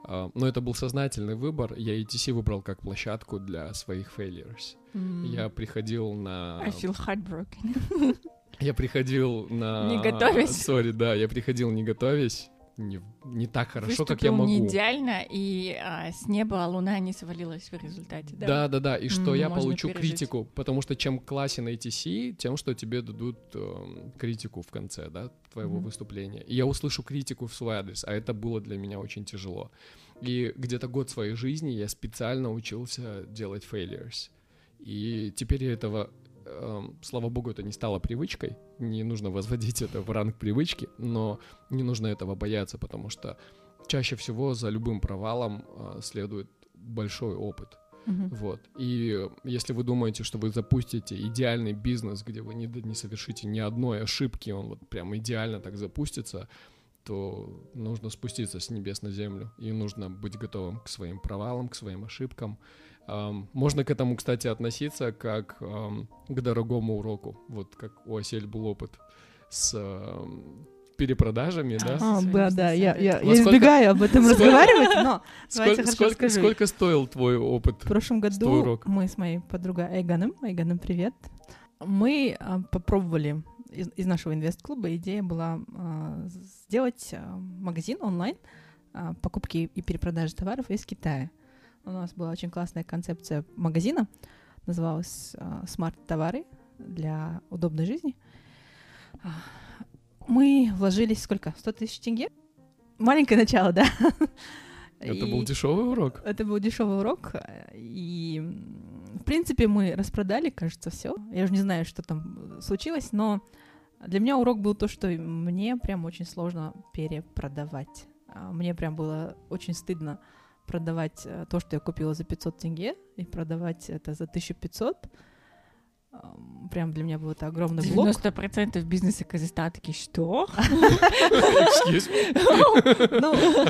а, Но это был сознательный выбор. Я ATC выбрал как площадку для своих failures. Я приходил на... I feel heartbroken. Я приходил на... Не готовясь. Сори, да, я приходил не готовясь. Не, не так хорошо, как я Выступил могу. не идеально, и а, с неба луна не свалилась в результате. Да, Да, да, да. И что М, я получу пережить. критику, потому что чем классен ATC, тем, что тебе дадут эм, критику в конце, да, твоего Мгм. выступления. И я услышу критику в свой адрес, а это было для меня очень тяжело. И где-то год своей жизни я специально учился делать failures. И теперь я этого, слава богу, это не стало привычкой. Не нужно возводить это в ранг привычки, но не нужно этого бояться, потому что чаще всего за любым провалом э, следует большой опыт. Мгм. Вот. И э, если вы думаете, что вы запустите идеальный бизнес, где вы не, не совершите ни одной ошибки, он вот прям идеально так запустится, то нужно спуститься с небес на землю. И нужно быть готовым к своим провалам, к своим ошибкам. Можно к этому, кстати, относиться как к дорогому уроку. Вот как у Осель был опыт с ам, перепродажами, да? А, да, да, я, я, я избегаю об этом разговаривать, но давайте Сколько, хорошо сколько- сколько стоил твой опыт? В прошлом году мы с моей подругой Айганом, Айганом, привет, мы а, попробовали из, из нашего инвест-клуба, идея была а, сделать а, магазин онлайн покупки и перепродажи товаров из Китая. У нас была очень классная концепция магазина, называлась а, «Смарт-товары для удобной жизни». А, Мы вложились сколько? 100 тысяч тенге? Маленькое начало, да? Это И- был дешевый урок? это был дешевый урок, э, и в принципе мы распродали, кажется, все. Я уже не знаю, что там случилось, но для меня урок был то, что мне прям очень сложно перепродавать. А, Мне прям было очень стыдно продавать э, то, что я купила за 500 тенге, и продавать это за 1500. Ам, Прям для меня был это огромный блок. 90% бизнеса Казахстана такие, что? О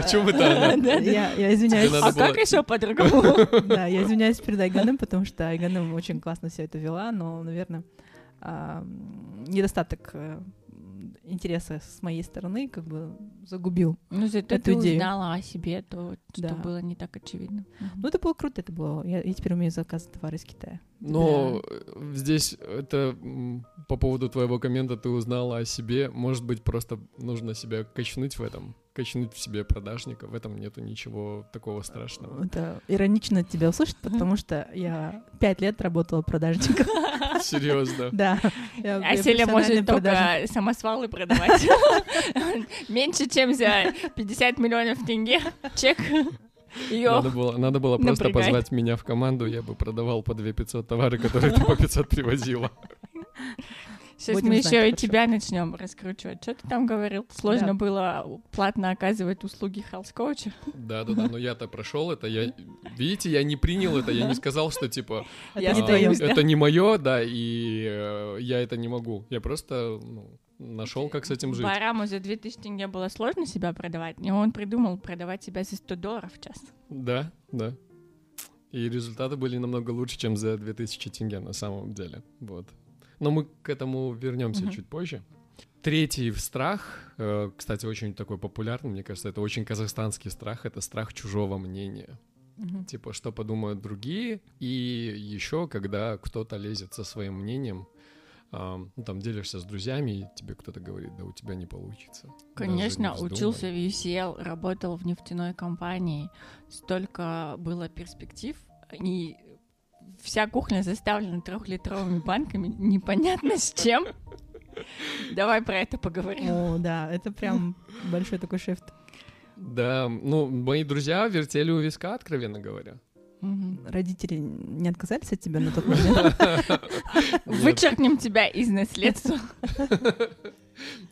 чем это? Я, извиняюсь. А как еще по-другому? Да, я извиняюсь перед Айганом, потому что Айганом очень классно все это вела, но, наверное, недостаток э, интереса с моей стороны как бы загубил. Ну, зато Эту ты идею. узнала о себе, то, что Да. было не так очевидно. Ну, это было круто, это было. Я, я теперь умею заказывать товары из Китая. Но э, здесь это по поводу твоего коммента ты узнала о себе. Может быть, просто нужно себя качнуть в этом, качнуть в себе продажника. В этом нету ничего такого страшного. Это иронично от тебя услышать, потому что я пять лет работала продажником. Серьезно. Да. А Селя может только самосвалы продавать. Меньше, чем за 50 миллионов тенге. Чек. Ее Надо было, надо было просто Напрягает. позвать меня в команду, я бы продавал по 2 500 товары, которые ты по 500 привозила. Сейчас Будем мы знать, еще и хорошо. тебя начнем раскручивать. Что ты там говорил? Сложно Да. было платно оказывать услуги health коуча. Да-да-да, но я-то прошел это, я... Видите, я не принял это, я не сказал, что типа... Это Я не а, да? Это не мое, да, и э, я это не могу. Я просто ну, нашел, как с этим жить. Байраму за 2000 тенге было сложно себя продавать, и он придумал продавать себя за 100 долларов в час. Да, да. И результаты были намного лучше, чем за 2000 тенге на самом деле. Вот. Но мы к этому вернемся Мгм. чуть позже. Третий страх, э, кстати, очень такой популярный, мне кажется, это очень казахстанский страх, это страх чужого мнения. Мгм. Типа, что подумают другие, и еще, когда кто-то лезет со своим мнением, ам, ну, там, делишься с друзьями, и тебе кто-то говорит, да у тебя не получится. Конечно, не вздумай». учился в UCL, работал в нефтяной компании, столько было перспектив, и вся кухня заставлена трехлитровыми банками, непонятно с чем. Давай про это поговорим. О, да, это прям большой такой шифт. Да, ну, мои друзья вертели у виска, откровенно говоря. Родители не отказались от тебя на тот момент? Вычеркнем тебя из наследства.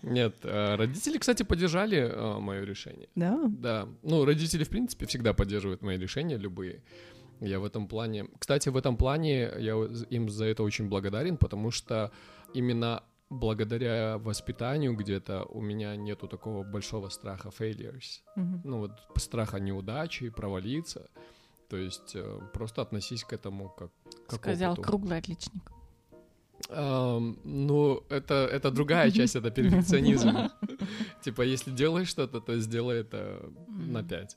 Нет, э, родители, кстати, поддержали мое решение. Да? Да, ну, родители, в принципе, всегда поддерживают мои решения, любые. Я в этом плане... Кстати, в этом плане я им за это очень благодарен, потому что именно благодаря воспитанию где-то у меня нету такого большого страха failures. Мгм. Ну, вот страха неудачи, провалиться. То есть э, просто относись к этому как, как Сказал опыту. круглый отличник. Ам, ну, это, это другая часть, это перфекционизм. Типа, если делаешь что-то, то сделай это на. 5.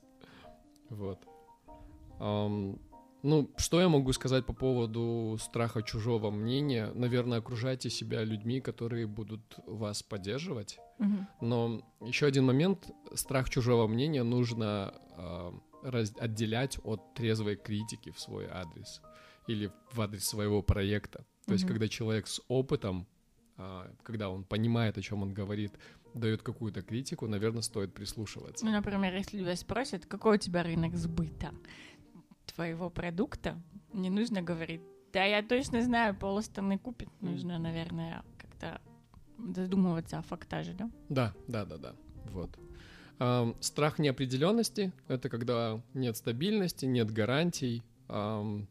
Вот. Ну, что я могу сказать по поводу страха чужого мнения? Наверное, окружайте себя людьми, которые будут вас поддерживать. Мгм. Но еще один момент, страх чужого мнения нужно а, раз- отделять от трезвой критики в свой адрес или в адрес своего проекта. То есть, Мгм. когда человек с опытом, а, когда он понимает, о чем он говорит, дает какую-то критику, наверное, стоит прислушиваться. Ну, например, если тебя спросят, какой у тебя рынок сбыта твоего продукта, не нужно говорить, да, я точно знаю, пол страны купит. Нужно, наверное, как-то задумываться о фактаже, да? Да, да, да, да. Вот. Ам, страх неопределенности это когда нет стабильности, нет гарантий. Ам,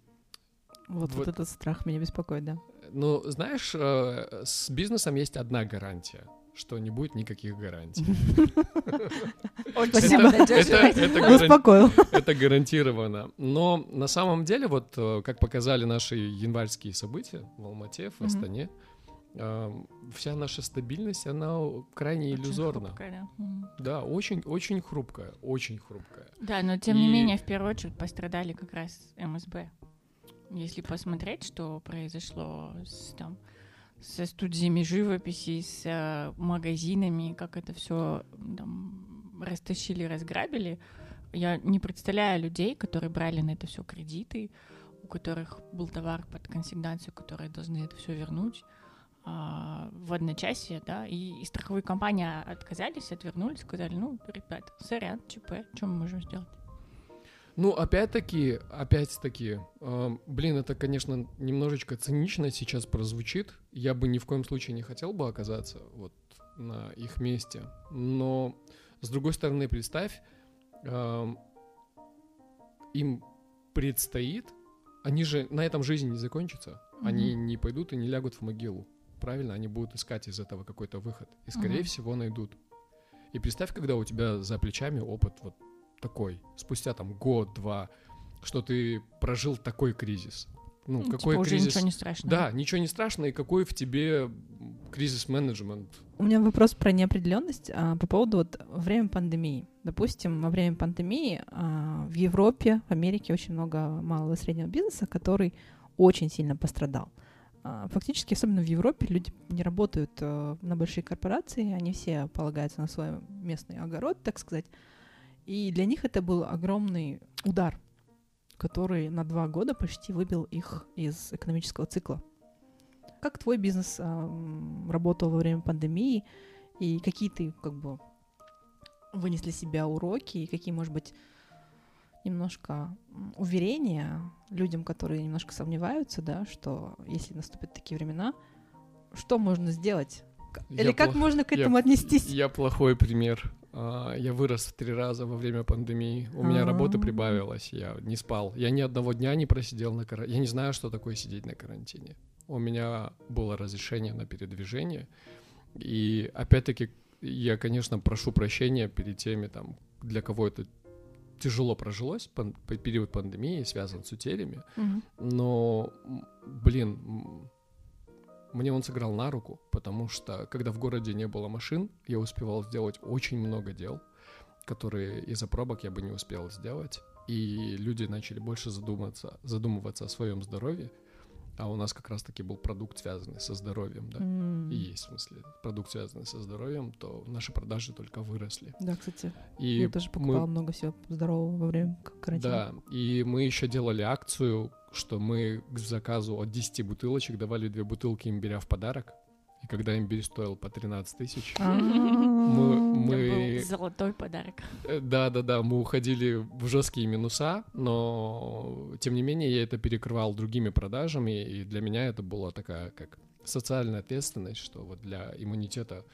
Вот, вот Вот. этот страх меня беспокоит, да. Ну, знаешь, э, с бизнесом есть одна гарантия, что не будет никаких гарантий. Очень Спасибо. Успокоил. это гарантированно. Но на самом деле, вот э, как показали наши январские события в Алмате, в. Астане, э, вся наша стабильность, она крайне Очень иллюзорна. хрупкая, да. Очень, очень хрупкая, очень хрупкая. Да, но тем не менее, в первую очередь пострадали как раз МСБ. Если посмотреть, что произошло с, там, со студиями живописи, с э, магазинами, как это все растащили, разграбили, я не представляю людей, которые брали на это все кредиты, у которых был товар под консигнацию, которые должны это все вернуть а, в одночасье, да, и, и страховые компании отказались, отвернулись, сказали, ну, ребят, сорян, ЧП, что мы можем сделать? Ну, опять-таки, опять-таки, эм, блин, это, конечно, немножечко цинично сейчас прозвучит. Я бы ни в коем случае не хотел бы оказаться вот на их месте. Но, с другой стороны, представь, эм, им предстоит, они же на этом жизнь не закончится. Они Мгм. не пойдут и не лягут в могилу. Правильно? Они будут искать из этого какой-то выход. И, скорее Мгм. всего, найдут. И представь, когда у тебя за плечами опыт вот такой, спустя там год-два, что ты прожил такой кризис. Ну, Ну, какой типа уже кризис? ничего не страшно. Да, ничего не страшно, и какой в тебе кризис-менеджмент. У меня вопрос про неопределенность а, по поводу вот время пандемии. Допустим, во время пандемии а, в Европе, в Америке очень много малого и среднего бизнеса, который очень сильно пострадал. А, Фактически, особенно в Европе, люди не работают э, на большие корпорации, они все полагаются на свой местный огород, так сказать. И для них это был огромный удар, который на два года почти выбил их из экономического цикла. Как твой бизнес ам, работал во время пандемии, и какие ты как бы вынес для себя уроки, и какие, может быть, немножко уверения людям, которые немножко сомневаются, да, что если наступят такие времена, что можно сделать? К- Я Или как плох- можно к я- этому отнестись? Я плохой пример. А, Я вырос в три раза во время пандемии. У меня работы А. прибавилось. Я не спал. Я ни одного дня не просидел на карантине. Я не знаю, что такое сидеть на карантине. У меня было разрешение на передвижение. И опять-таки, я, конечно, прошу прощения перед теми, там, для кого это тяжело прожилось, пан- период пандемии связан с утерями, Мгм. но, блин, мне он сыграл на руку, потому что когда в городе не было машин, я успевал сделать очень много дел, которые из-за пробок я бы не успел сделать, и люди начали больше задуматься, задумываться о своем здоровье, а у нас как раз-таки был продукт, связанный со здоровьем, да, М. и есть, в смысле, продукт, связанный со здоровьем, то наши продажи только выросли. Да, кстати, И я тоже мы покупала много всего здорового во время карантина. да, и мы еще делали акцию, что мы к заказу от 10 бутылочек давали две бутылки имбиря в подарок. И когда имбирь стоил по 13 тысяч, А. мы, мы- был золотой подарок. э, да-да-да, мы уходили в жесткие минуса, но тем не менее я это перекрывал другими продажами, и для меня это была такая как социальная ответственность, что вот для иммунитета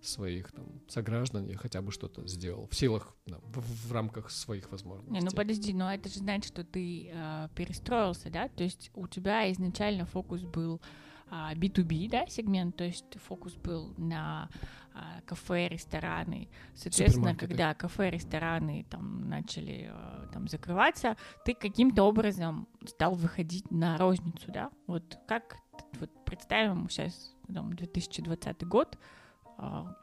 своих там сограждан я хотя бы что-то сделал в силах, да, в, в рамках своих возможностей. Не, ну подожди, но это же значит, что ты э, перестроился, да? То есть у тебя изначально фокус был а, B2B, да, сегмент, то есть фокус был на а, кафе, рестораны. Соответственно, когда кафе, рестораны там начали э, там закрываться, ты каким-то образом стал выходить на розницу, да? Вот как вот представим сейчас там 2020 год, а,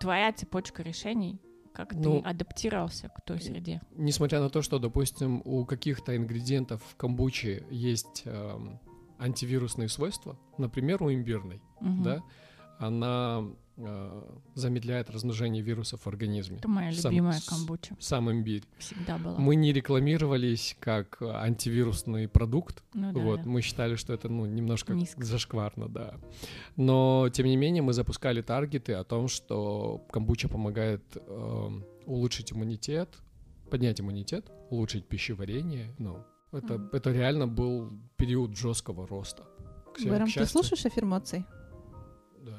твоя цепочка решений, как Ну, ты адаптировался к той среде? Несмотря на то, что, допустим, у каких-то ингредиентов в камбуче есть эм, антивирусные свойства, например, у имбирной, Мгм. да, она э, замедляет размножение вирусов в организме. Это моя Сам- любимая камбуча. Сам имбирь. Всегда была. Мы не рекламировались как э, антивирусный продукт, Ну да, вот, да. мы считали, что это, ну, немножко Низко. зашкварно, да. Но, тем не менее, мы запускали таргеты о том, что камбуча помогает эм, улучшить иммунитет, поднять иммунитет, улучшить пищеварение, ну, это, Мгм. это реально был период жесткого роста. К к ты слушаешь аффирмации? Да.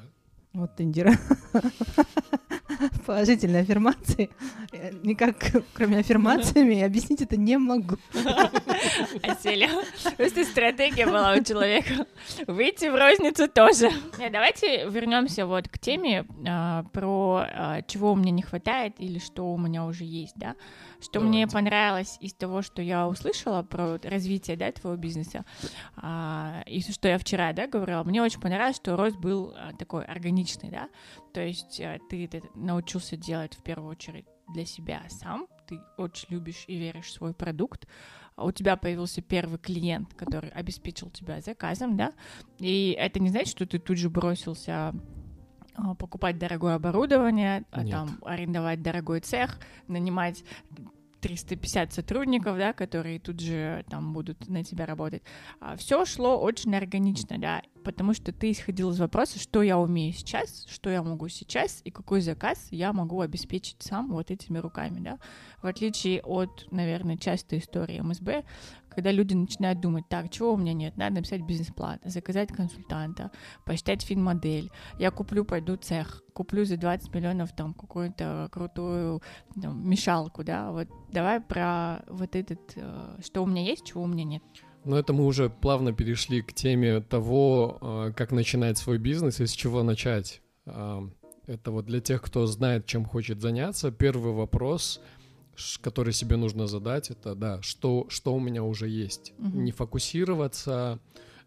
Вот Индира. Положительные аффирмации. Я Никак, кроме аффирмациями, объяснить это не могу. Осели. Просто стратегия была у человека. Выйти в розницу тоже. Давайте вернемся вот к теме а, про а, чего мне не хватает или что у меня уже есть, да. Что мне Давайте. понравилось из того, что я услышала про развитие, да, твоего бизнеса, а, и что я вчера, да, говорила, мне очень понравилось, что рост был а, такой органичный, да, то есть а, ты это научился делать в первую очередь для себя сам, ты очень любишь и веришь в свой продукт, а у тебя появился первый клиент, который обеспечил тебя заказом, да, и это не значит, что ты тут же бросился покупать дорогое оборудование, а, там арендовать дорогой цех, нанимать 350 сотрудников, да, которые тут же там будут на тебя работать. Все шло очень органично, да, потому что ты исходил из вопроса, что я умею сейчас, что я могу сейчас и какой заказ я могу обеспечить сам вот этими руками, да. В отличие от, наверное, частой истории МСБ, когда люди начинают думать, так, чего у меня нет, надо написать бизнес-план, заказать консультанта, посчитать фин-модель, я куплю, пойду цех, куплю за 20 миллионов там какую-то крутую там, мешалку, да, вот давай про вот этот, э, что у меня есть, чего у меня нет. Но это мы уже плавно перешли к теме того, э, как начинать свой бизнес и с чего начать. А, Это вот для тех, кто знает, чем хочет заняться, первый вопрос, который себе нужно задать, это, да, что, что у меня уже есть. Мгм. Не фокусироваться.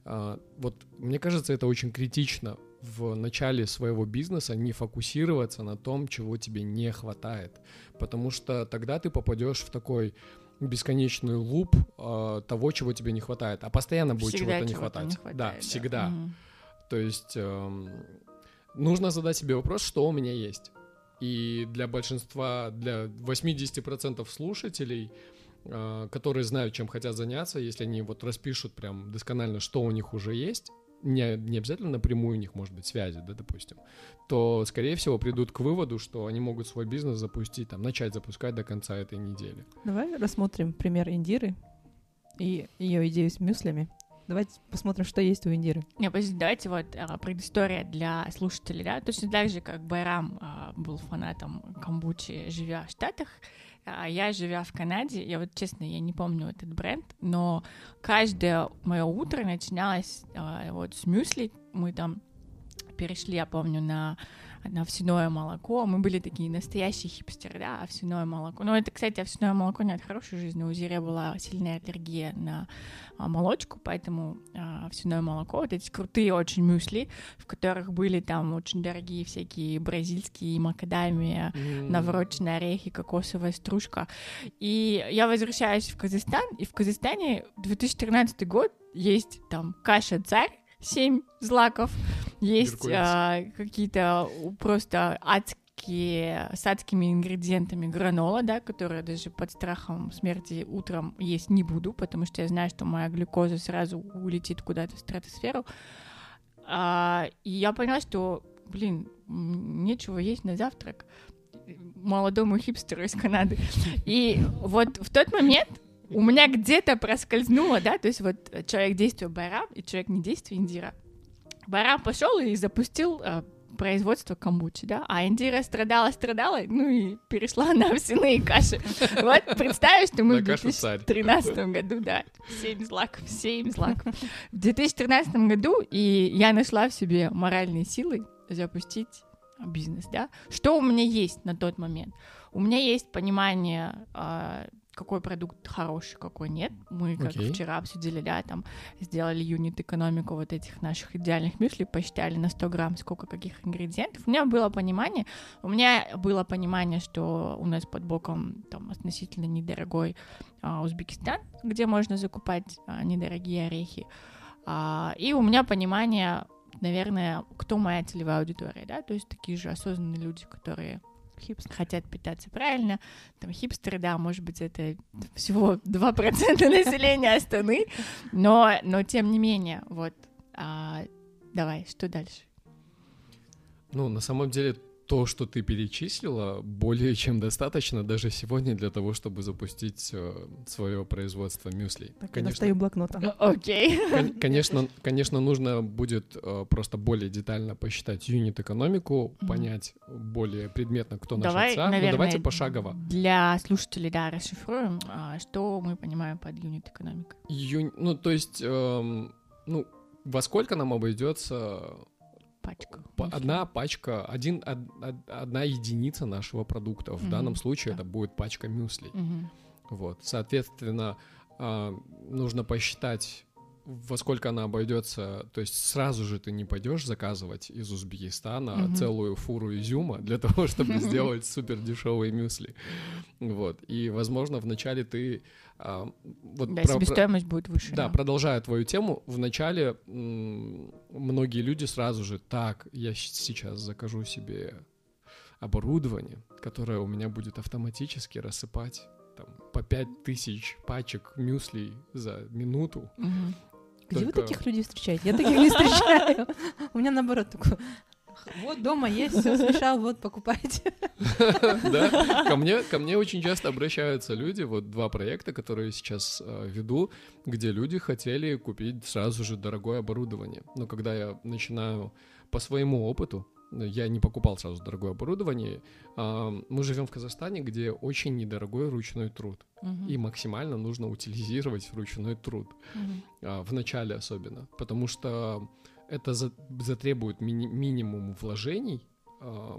а, Вот мне кажется, это очень критично в начале своего бизнеса не фокусироваться на том, чего тебе не хватает. Потому что тогда ты попадешь в такой бесконечный луп а, того, чего тебе не хватает. А постоянно будет Всегда чего-то не хватать. не хватает, да, всегда. Мгм. То есть эм, нужно задать себе вопрос, что у меня есть. И для большинства, для 80% слушателей, э, которые знают, чем хотят заняться, если они вот распишут прям досконально, что у них уже есть, не, не обязательно напрямую у них может быть связи, да, допустим, то, скорее всего, придут к выводу, что они могут свой бизнес запустить, там, начать запускать до конца этой недели. Давай рассмотрим пример Индиры и ее идею с мюслями. Давайте посмотрим, что есть у Индиры. Не, подожди, давайте вот а, предыстория для слушателей, да, точно так же, как Байрам а, был фанатом камбучи, живя в Штатах, а я, живя в Канаде, я вот честно, я не помню этот бренд, но каждое мое утро начиналось а, вот с мюсли, мы там перешли, я помню, на на овсяное молоко. Мы были такие настоящие хипстеры, да, овсяное молоко. Но это, кстати, овсяное молоко не от хорошей жизни. У Зире была сильная аллергия на а, молочку, поэтому а, овсяное молоко, вот эти крутые очень мюсли, в которых были там очень дорогие всякие бразильские макадамия, mm. навороченные орехи, кокосовая стружка. И я возвращаюсь в Казахстан, и в Казахстане 2013 год есть там каша царь, семь злаков, есть а, какие-то просто адские с адскими ингредиентами гранола, да, которые даже под страхом смерти утром есть не буду, потому что я знаю, что моя глюкоза сразу улетит куда-то в стратосферу. А, и я поняла, что, блин, нечего есть на завтрак молодому хипстеру из Канады. И вот в тот момент у меня где-то проскользнуло, да, то есть вот человек действия Байрам и человек не действия Индира. Байрам пошел и запустил а, производство камбучи, да, а Индира страдала, страдала, ну и перешла на овсяные каши. Вот представь, что мы в 2013 году, да, 7 злаков, 7 злаков. В 2013 году, и я нашла в себе моральные силы запустить бизнес, да. Что у меня есть на тот момент? У меня есть понимание а, какой продукт хороший, какой нет. Мы, как okay. вчера обсудили, да, там сделали юнит экономику вот этих наших идеальных мюсли, посчитали на 100 грамм, сколько каких ингредиентов. У меня было понимание, у меня было понимание, что у нас под боком там относительно недорогой а, Узбекистан, где можно закупать а, недорогие орехи. А, и у меня понимание, наверное, кто моя целевая аудитория, да, то есть такие же осознанные люди, которые хипстеры хотят питаться правильно. Там хипстеры, да, может быть, это всего 2% населения Астаны, но, но тем не менее, вот. А, давай, что дальше? Ну, на самом деле, то, что ты перечислила, более чем достаточно даже сегодня для того, чтобы запустить э, свое производство мюсли. Так, конечно, я достаю блокнота. Окей. Okay. конечно, конечно, нужно будет э, просто более детально посчитать юнит-экономику, mm-hmm. понять более предметно, кто наш Давай, отца. Наверное, Но давайте пошагово. Для слушателей, да, расшифруем, э, что мы понимаем под юнит-экономикой. Ю... Ну, то есть, э, ну, во сколько нам обойдется пачка. Одна пачка, один, од, од, одна единица нашего продукта. В mm-hmm. данном случае да. это будет пачка мюсли. Mm-hmm. Вот, соответственно, э, нужно посчитать во сколько она обойдется, то есть сразу же ты не пойдешь заказывать из Узбекистана mm-hmm. целую фуру изюма для того, чтобы сделать супер дешевые мюсли. Вот. И, возможно, вначале ты а, вот да, про, себестоимость будет выше. Да, да, продолжая твою тему, вначале многие люди сразу же, так, я сейчас закажу себе оборудование, которое у меня будет автоматически рассыпать там, по 5000 пачек мюсли за минуту. Угу. Вы таких людей встречаете? Я таких не встречаю. У меня наоборот такое. Вот дома есть, все смешал, вот покупайте. Да, ко мне, ко мне очень часто обращаются люди, вот два проекта, которые сейчас э, веду, где люди хотели купить сразу же дорогое оборудование. Но когда я начинаю по своему опыту, я не покупал сразу дорогое оборудование. Мы живем в Казахстане, где очень недорогой ручной труд. Uh-huh. И максимально нужно утилизировать ручной труд. Uh-huh. В начале особенно. Потому что это за, затребует мини, минимум вложений э,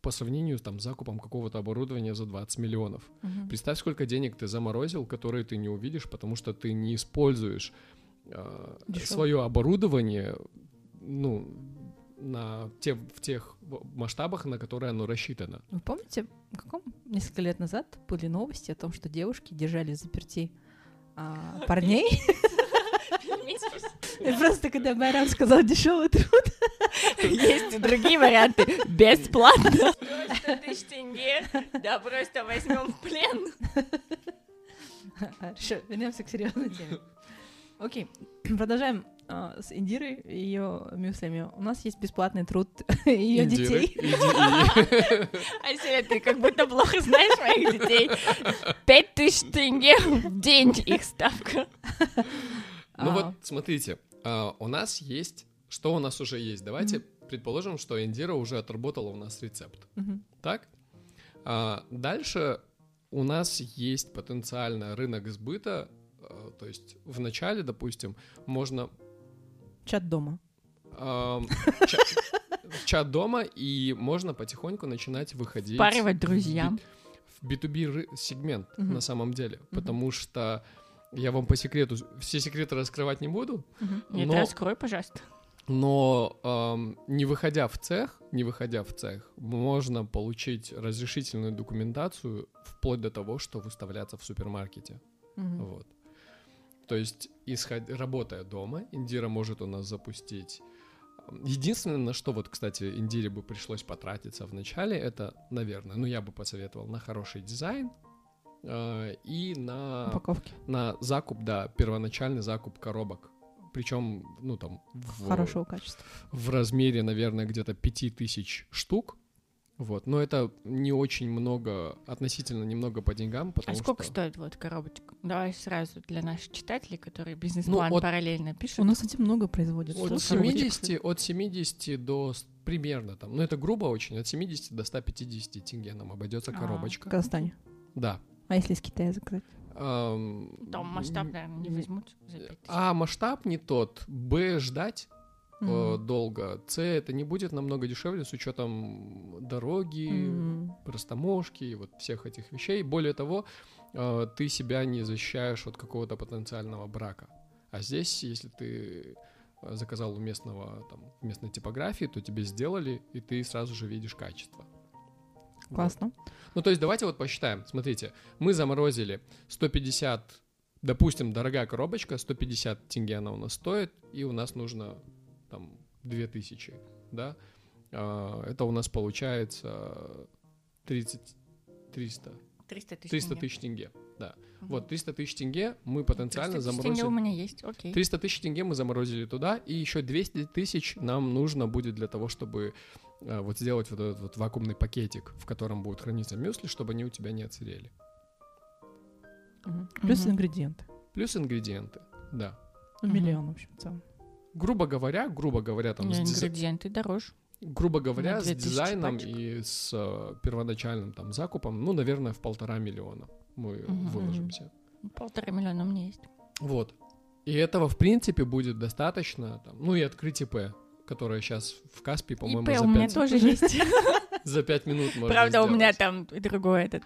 по сравнению там, с закупом какого-то оборудования за 20 миллионов. Угу. Представь, сколько денег ты заморозил, которые ты не увидишь, потому что ты не используешь э, свое оборудование ну, на те, в тех масштабах, на которые оно рассчитано. Вы помните, в каком несколько лет назад были новости о том, что девушки держали заперти а, парней? Просто когда Байрам сказал дешевый труд. Есть и другие варианты. Бесплатно. 100 тысяч тенге. Да, просто возьмем в плен. Хорошо, вернемся к серьезной теме. Окей, продолжаем с Индирой и ее мюслями. У нас есть бесплатный труд ее детей. Ася, ты как будто плохо знаешь моих детей. Пять тысяч тенге в день их ставка. Ну вот, а. смотрите, а, у нас есть... Что у нас уже есть? Давайте предположим, что Индира уже отработала у нас рецепт. Так? А, дальше у нас есть потенциально рынок сбыта, то есть в начале, допустим, можно... Чат дома. чат дома, и можно потихоньку начинать выходить... Паривать друзьям. В B2B сегмент на самом деле, потому что я вам по секрету, все секреты раскрывать не буду, Нет, раскрой, пожалуйста. но эм, не выходя в цех, не выходя в цех, можно получить разрешительную документацию вплоть до того, что выставляться в супермаркете. Мгм. Вот. То есть, исход... работая дома, Индира может у нас запустить. Единственное, на что вот, кстати, Индире бы пришлось потратиться в начале, это, наверное, ну я бы посоветовал на хороший дизайн э, и на, Упаковки. на закуп, да, первоначальный закуп коробок. Причем, ну там, в, Хорошего качества. в размере, наверное, где-то 5000 штук. Вот, но это не очень много, относительно немного по деньгам, потому А сколько что... стоит вот коробочка? Давай сразу для наших читателей, которые бизнес-план Ну, от- параллельно пишут. У нас, кстати, много производят. От коробочек. 70, от 70 до с- примерно там, ну это грубо очень, от 70 до 150 тенге нам обойдется А, В коробочка. Казахстане. Да. А если из Китая заказать? Ам, Там масштаб, наверное, не возьмут за 5000. А масштаб не тот. Б ждать Мгм. долго. С это не будет намного дешевле с учетом дороги, М. растаможки и вот всех этих вещей. Более того, э, ты себя не защищаешь от какого-то потенциального брака. А здесь, если ты э, заказал у местного, там, местной типографии, то тебе сделали, и ты сразу же видишь качество. Вот. Классно. Ну, то есть давайте вот посчитаем. Смотрите, мы заморозили 150, допустим, дорогая коробочка, 150 тенге она у нас стоит, и у нас нужно там 2000, да? А, Это у нас получается 30, 300, 300 тысяч. 300 тенге. тысяч тенге, да. Мгм. Вот 300 тысяч тенге мы потенциально 300 тысяч заморозили. тенге у меня есть, окей. 300 тысяч тенге мы заморозили туда, и еще 200 тысяч нам нужно будет для того, чтобы э, вот сделать вот этот вот вакуумный пакетик, в котором будет храниться мюсли, чтобы они у тебя не отсырели. Мгм. Плюс Мгм. ингредиенты. Плюс ингредиенты, да. Ну, Мгм. Миллион, в общем, в целом. Грубо говоря, грубо говоря, там, Не, с ингредиенты дороже. грубо говоря, с 2000 дизайном пачек. и с э, первоначальным там закупом, ну, наверное, в полтора миллиона мы Мгм. выложимся. Полтора миллиона у меня есть. Вот. И этого, в принципе, будет достаточно, там, ну, и открыть ИП, которое сейчас в Каспе, по-моему, ИП за у меня пять- тоже есть. за 5 минут можно Правда, у меня там и другое этот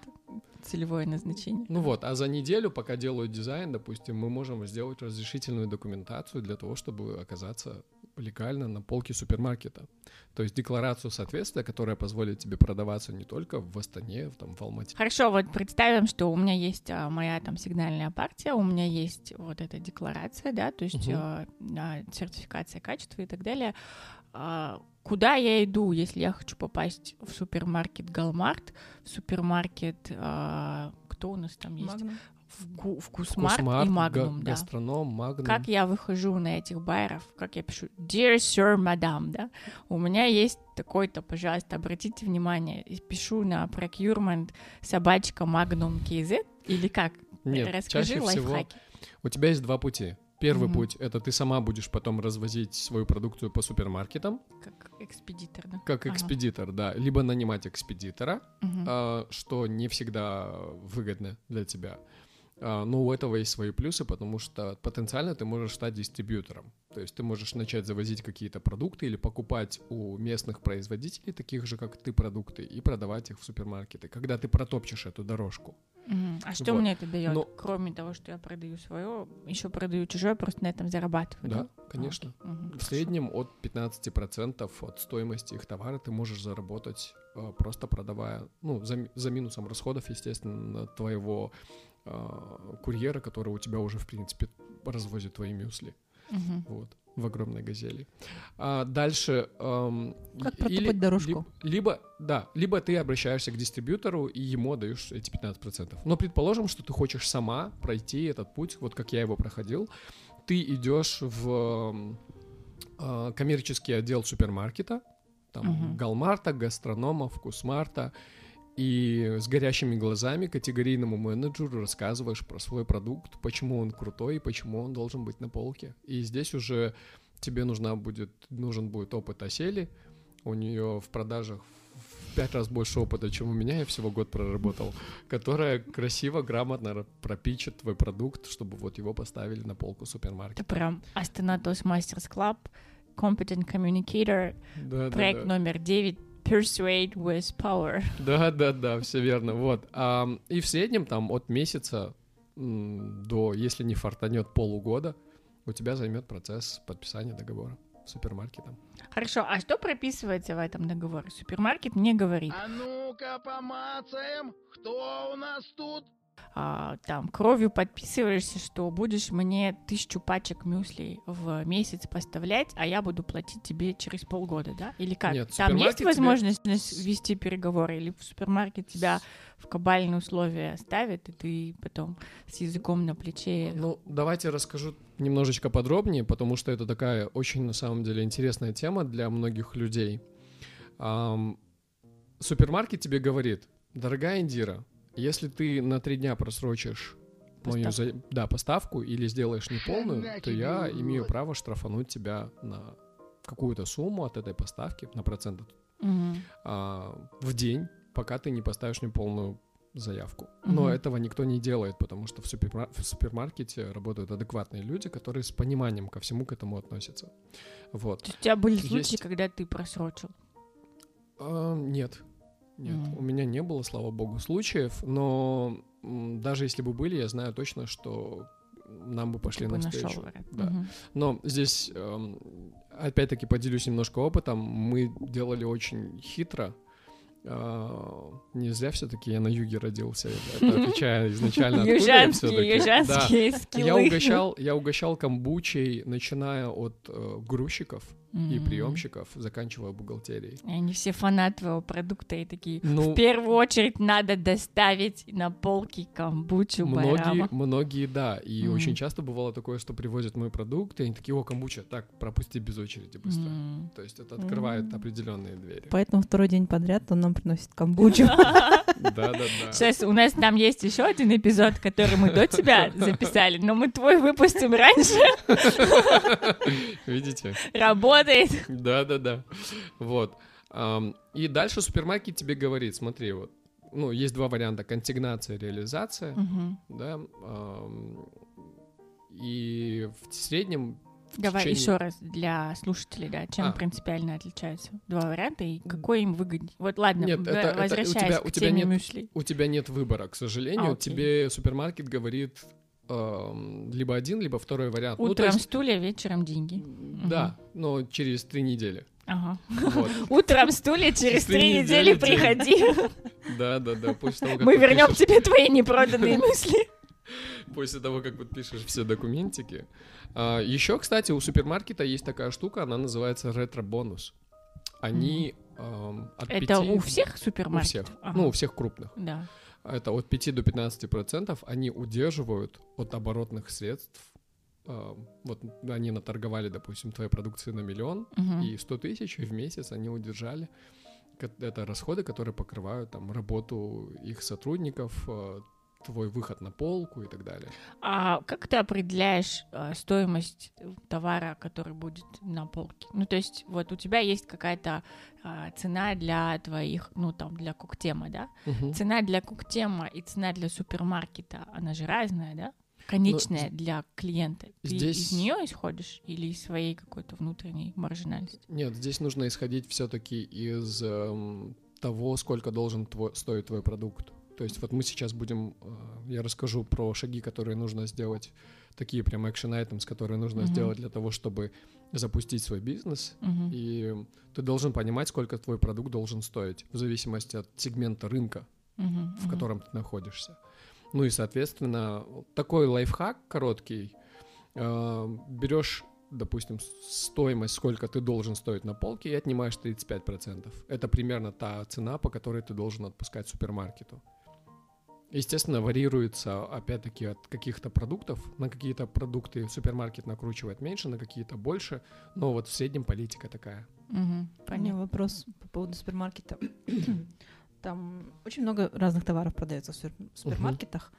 целевое назначение. Ну вот, а за неделю, пока делают дизайн, допустим, мы можем сделать разрешительную документацию для того, чтобы оказаться легально на полке супермаркета. То есть декларацию соответствия, которая позволит тебе продаваться не только в Астане, в, там, в Алмате. Хорошо, вот представим, что у меня есть а, моя там сигнальная партия, у меня есть вот эта декларация, да, то есть а, а, сертификация качества и так далее. А, куда я иду, если я хочу попасть в супермаркет Галмарт, в супермаркет, а, кто у нас там есть? Магнум. Вку- Вкусмарт, Вкусмарт, и га- Магнум, да. Гастроном, Магнум. Как я выхожу на этих байеров, как я пишу Dear Sir, Madam, да, у меня есть такой-то, пожалуйста, обратите внимание, и пишу на procurement собачка Magnum KZ, или как? Нет, Расскажи чаще всего лайфхаки. у тебя есть два пути. Первый Мгм. путь — это ты сама будешь потом развозить свою продукцию по супермаркетам, Как экспедитор, да? как Ага. экспедитор, да, либо нанимать экспедитора, Мгм. а, что не всегда выгодно для тебя. А, Но у этого есть свои плюсы, потому что потенциально ты можешь стать дистрибьютором. То есть ты можешь начать завозить какие-то продукты или покупать у местных производителей, таких же, как ты, продукты, и продавать их в супермаркеты, когда ты протопчешь эту дорожку. А что Вот. мне это дает? Но- Кроме того, что я продаю свое, еще продаю чужое, просто на этом зарабатываю. Да, конечно. Окей. Мгм. В среднем от 15% от стоимости их товара ты можешь заработать э, просто продавая, ну, за, за минусом расходов, естественно, твоего курьера, который у тебя уже, в принципе, развозит твои мюсли. Мгм. Вот, в огромной газели. А дальше... эм, Как и- протопать дорожку? ли- Либо, да, либо ты обращаешься к дистрибьютору и ему отдаешь эти 15%. Но предположим, что ты хочешь сама пройти этот путь, вот как я его проходил. Ты идешь в э, коммерческий отдел супермаркета, там Мгм. Галмарта, Гастронома, Вкусмарта, и с горящими глазами категорийному менеджеру рассказываешь про свой продукт, почему он крутой и почему он должен быть на полке. И здесь уже тебе нужна будет, нужен будет опыт осели. У нее в продажах в пять раз больше опыта, чем у меня, я всего год проработал, которая красиво, грамотно ра- пропичит твой продукт, чтобы вот его поставили на полку супермаркета. Это прям Астана Toastmasters Club Competent Communicator, Да, да, проект да. номер 9 Persuade with Power. Да, да, да, все верно. Вот. И в среднем там от месяца до, если не фартанет полугода, у тебя займет процесс подписания договора с супермаркетом. Хорошо, а что прописывается в этом договоре? Супермаркет не говорит, А ну-ка помацаем, кто у нас тут? А, там, кровью подписываешься, что будешь мне тысячу пачек мюсли в месяц поставлять, а я буду платить тебе через полгода, да? Или как? Нет, Там есть тебе- возможность нас- вести переговоры? Или в супермаркет тебя в кабальные условия ставят, и ты потом с языком на плече... Ну, давайте расскажу немножечко подробнее, потому что это такая очень, на самом деле, интересная тема для многих людей. Ам, супермаркет тебе говорит, дорогая Индира, если ты на три дня просрочишь мою за- да, поставку или сделаешь неполную, то я имею право штрафануть тебя на какую-то сумму от этой поставки, на процент Мгм. а, в день, пока ты не поставишь неполную заявку. Но Мгм. этого никто не делает, потому что в, супермар- в супермаркете работают адекватные люди, которые с пониманием ко всему к этому относятся. Вот. То есть у тебя были Есть- случаи, когда ты просрочил? А, нет. Нет, Мгм. у меня не было, слава богу, случаев, но даже если бы были, я знаю точно, что нам бы пошли Ты бы навстречу. нашел да. Мгм. Но здесь, эм, опять-таки, поделюсь немножко опытом. Мы делали очень хитро. А, Не зря все-таки я на юге родился, это отвечая изначально Южанские, всё-таки. Да. южанские скиллы. Я угощал, я угощал камбучей, начиная от э, и приемщиков, заканчивая бухгалтерией. И Они все фанаты твоего продукта и такие, Ну, в первую очередь надо доставить на полки камбучу многие, Байрама. многие, да. И Мгм. очень часто бывало такое, что привозят мой продукт, и они такие, о, камбуча, так, пропусти без очереди быстро. М. То есть это открывает М. определенные двери. Поэтому второй день подряд он нам приносит камбучу. Да, да, да. Сейчас у нас там есть еще один эпизод, который мы до тебя записали, но мы твой выпустим раньше. Видите? Работает. Да, да, да. Вот. И дальше супермаркет тебе говорит, смотри, вот, ну, есть два варианта, консигнация реализация, да, и в среднем в Давай течение- еще раз для слушателей, да, чем А. принципиально отличаются два варианта и какой им выгоднее. Вот ладно, Нет, это- это у возвращаясь тебя- к у тебя теме нет- мюсли. у тебя нет выбора, к сожалению, А, окей. тебе супермаркет говорит либо один, либо второй вариант. Ну, Утром есть, стулья, вечером деньги. да, но через три недели. Ага. Вот. Утром стулья, через три недели приходи. Да, да, да. После того, как Мы вернем тебе твои непроданные мысли. после того, как подпишешь все документики. еще, кстати, у супермаркета есть такая штука, она называется ретро-бонус. Они ам, от Это 5 у всех У супермаркетов? всех. Ага. Ну, у всех крупных. Да. Это от 5 до 15 процентов они удерживают от оборотных средств. ам, вот они наторговали, допустим, твоей продукции на миллион, Мгм. и 100 тысяч в месяц они удержали. Это расходы, которые покрывают там работу их сотрудников, э, твой выход на полку и так далее. А как ты определяешь э, стоимость товара, который будет на полке? Ну, то есть, вот у тебя есть какая-то а, цена для твоих, ну, там, для куктема, да? Цена для куктема и цена для супермаркета, она же разная, да? Конечная для клиента. Ты здесь- из нее исходишь или из своей какой-то внутренней маржинальности? Нет, здесь нужно исходить все-таки из эм, того, сколько должен твой, стоить твой продукт. То есть вот мы сейчас будем, э, я расскажу про шаги, которые нужно сделать, такие прям action items, которые нужно Мгм. сделать для того, чтобы запустить свой бизнес. Мгм. И ты должен понимать, сколько твой продукт должен стоить, в зависимости от сегмента рынка, Мгм, в котором ты находишься. Ну и, соответственно, такой лайфхак короткий. э, берешь, допустим, стоимость, сколько ты должен стоить на полке, и отнимаешь 35%. Это примерно та цена, по которой ты должен отпускать супермаркету. Естественно, варьируется, опять-таки, от каких-то продуктов. На какие-то продукты супермаркет накручивает меньше, на какие-то больше. Но вот в среднем политика такая. Мгм, У меня Понятно. вопрос по поводу супермаркета. Там очень много разных товаров продается в супер- в супермаркетах.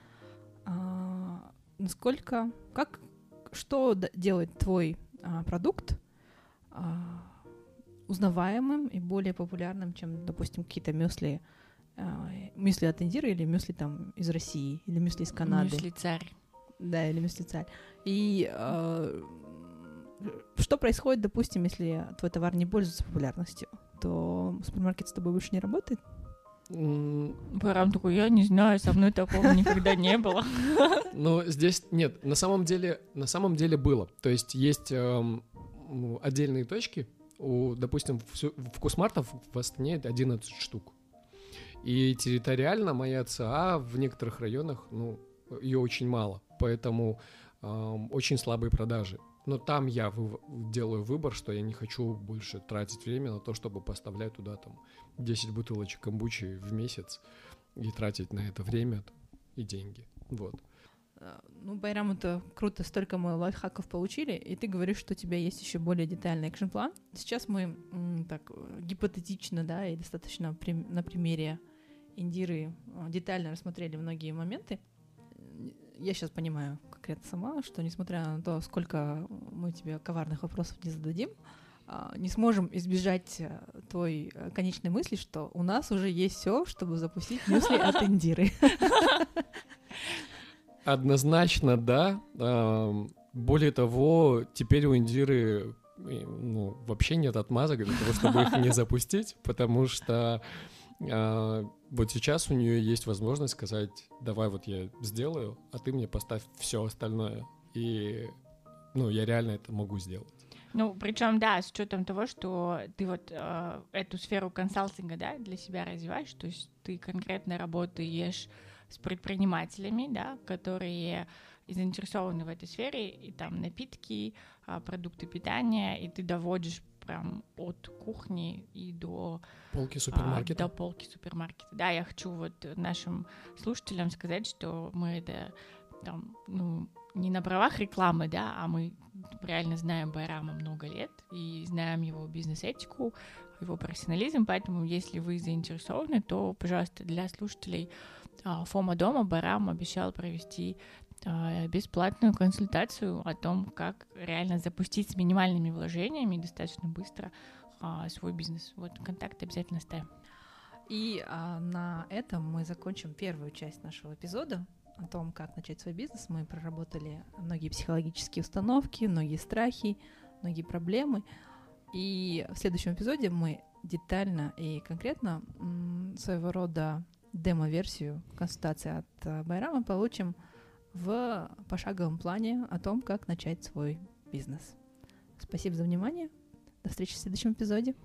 А, насколько, как, что делает твой а, продукт а, узнаваемым и более популярным, чем, допустим, какие-то мюсли, мюсли от Индиры или мюсли там из России, или мюсли из Канады. Мюсли царь. Да, или мюсли царь. И э, что происходит, допустим, если твой товар не пользуется популярностью? То супермаркет с тобой больше не работает? Барам такой, я не знаю, со мной такого никогда не было. Ну, здесь нет, на самом деле, на самом деле было. То есть есть эм, отдельные точки. У, допустим, всю- вкусмартов в Астане 11 штук. И территориально моя ЦА в некоторых районах, ну, ее очень мало. Поэтому эм, очень слабые продажи. Но там я вы- делаю выбор, что я не хочу больше тратить время на то, чтобы поставлять туда там 10 бутылочек камбучи в месяц и тратить на это время и деньги. Вот. А, Ну, Байрам, это круто, столько мы лайфхаков получили, и ты говоришь, что у тебя есть еще более детальный экшн-план. Сейчас мы так э, гипотетично, да, и достаточно прим- на примере Индиры э, детально рассмотрели многие моменты. Я сейчас понимаю конкретно сама, что несмотря на то, сколько мы тебе коварных вопросов не зададим, а, не сможем избежать э, той э, конечной мысли, что у нас уже есть все, чтобы запустить мюсли от Индиры. Однозначно, да. Ам, Более того, теперь у Индиры ну, вообще нет отмазок для того, чтобы их не запустить, потому что а, вот сейчас у нее есть возможность сказать, давай вот я сделаю, а ты мне поставь все остальное. И ну, я реально это могу сделать. Ну, причем, да, с учетом того, что ты вот э, эту сферу консалтинга, да, для себя развиваешь, то есть ты конкретно работаешь с предпринимателями, да, которые заинтересованы в этой сфере, и там напитки, а, продукты питания, и ты доводишь прям от кухни и до Полки а, супермаркета. до полки супермаркета. Да, я хочу вот нашим слушателям сказать, что мы это там, ну, не на правах рекламы, да, а мы реально знаем Байрама много лет и знаем его бизнес-этику, его профессионализм, поэтому если вы заинтересованы, то, пожалуйста, для слушателей а, Фома дома Байрам обещал провести а, бесплатную консультацию о том, как реально запустить с минимальными вложениями достаточно быстро а, свой бизнес. Вот контакты обязательно ставим. И а, на этом мы закончим первую часть нашего эпизода о том, как начать свой бизнес. Мы проработали многие психологические установки, многие страхи, многие проблемы. И в следующем эпизоде мы детально и конкретно своего рода демо-версию консультации от а, Байрама получим в пошаговом плане о том, как начать свой бизнес. Спасибо за внимание. До встречи в следующем эпизоде.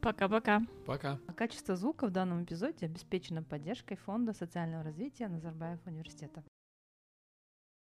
Пока-пока. Пока. А Качество звука в данном эпизоде обеспечено поддержкой Фонда социального развития Назарбаев университета.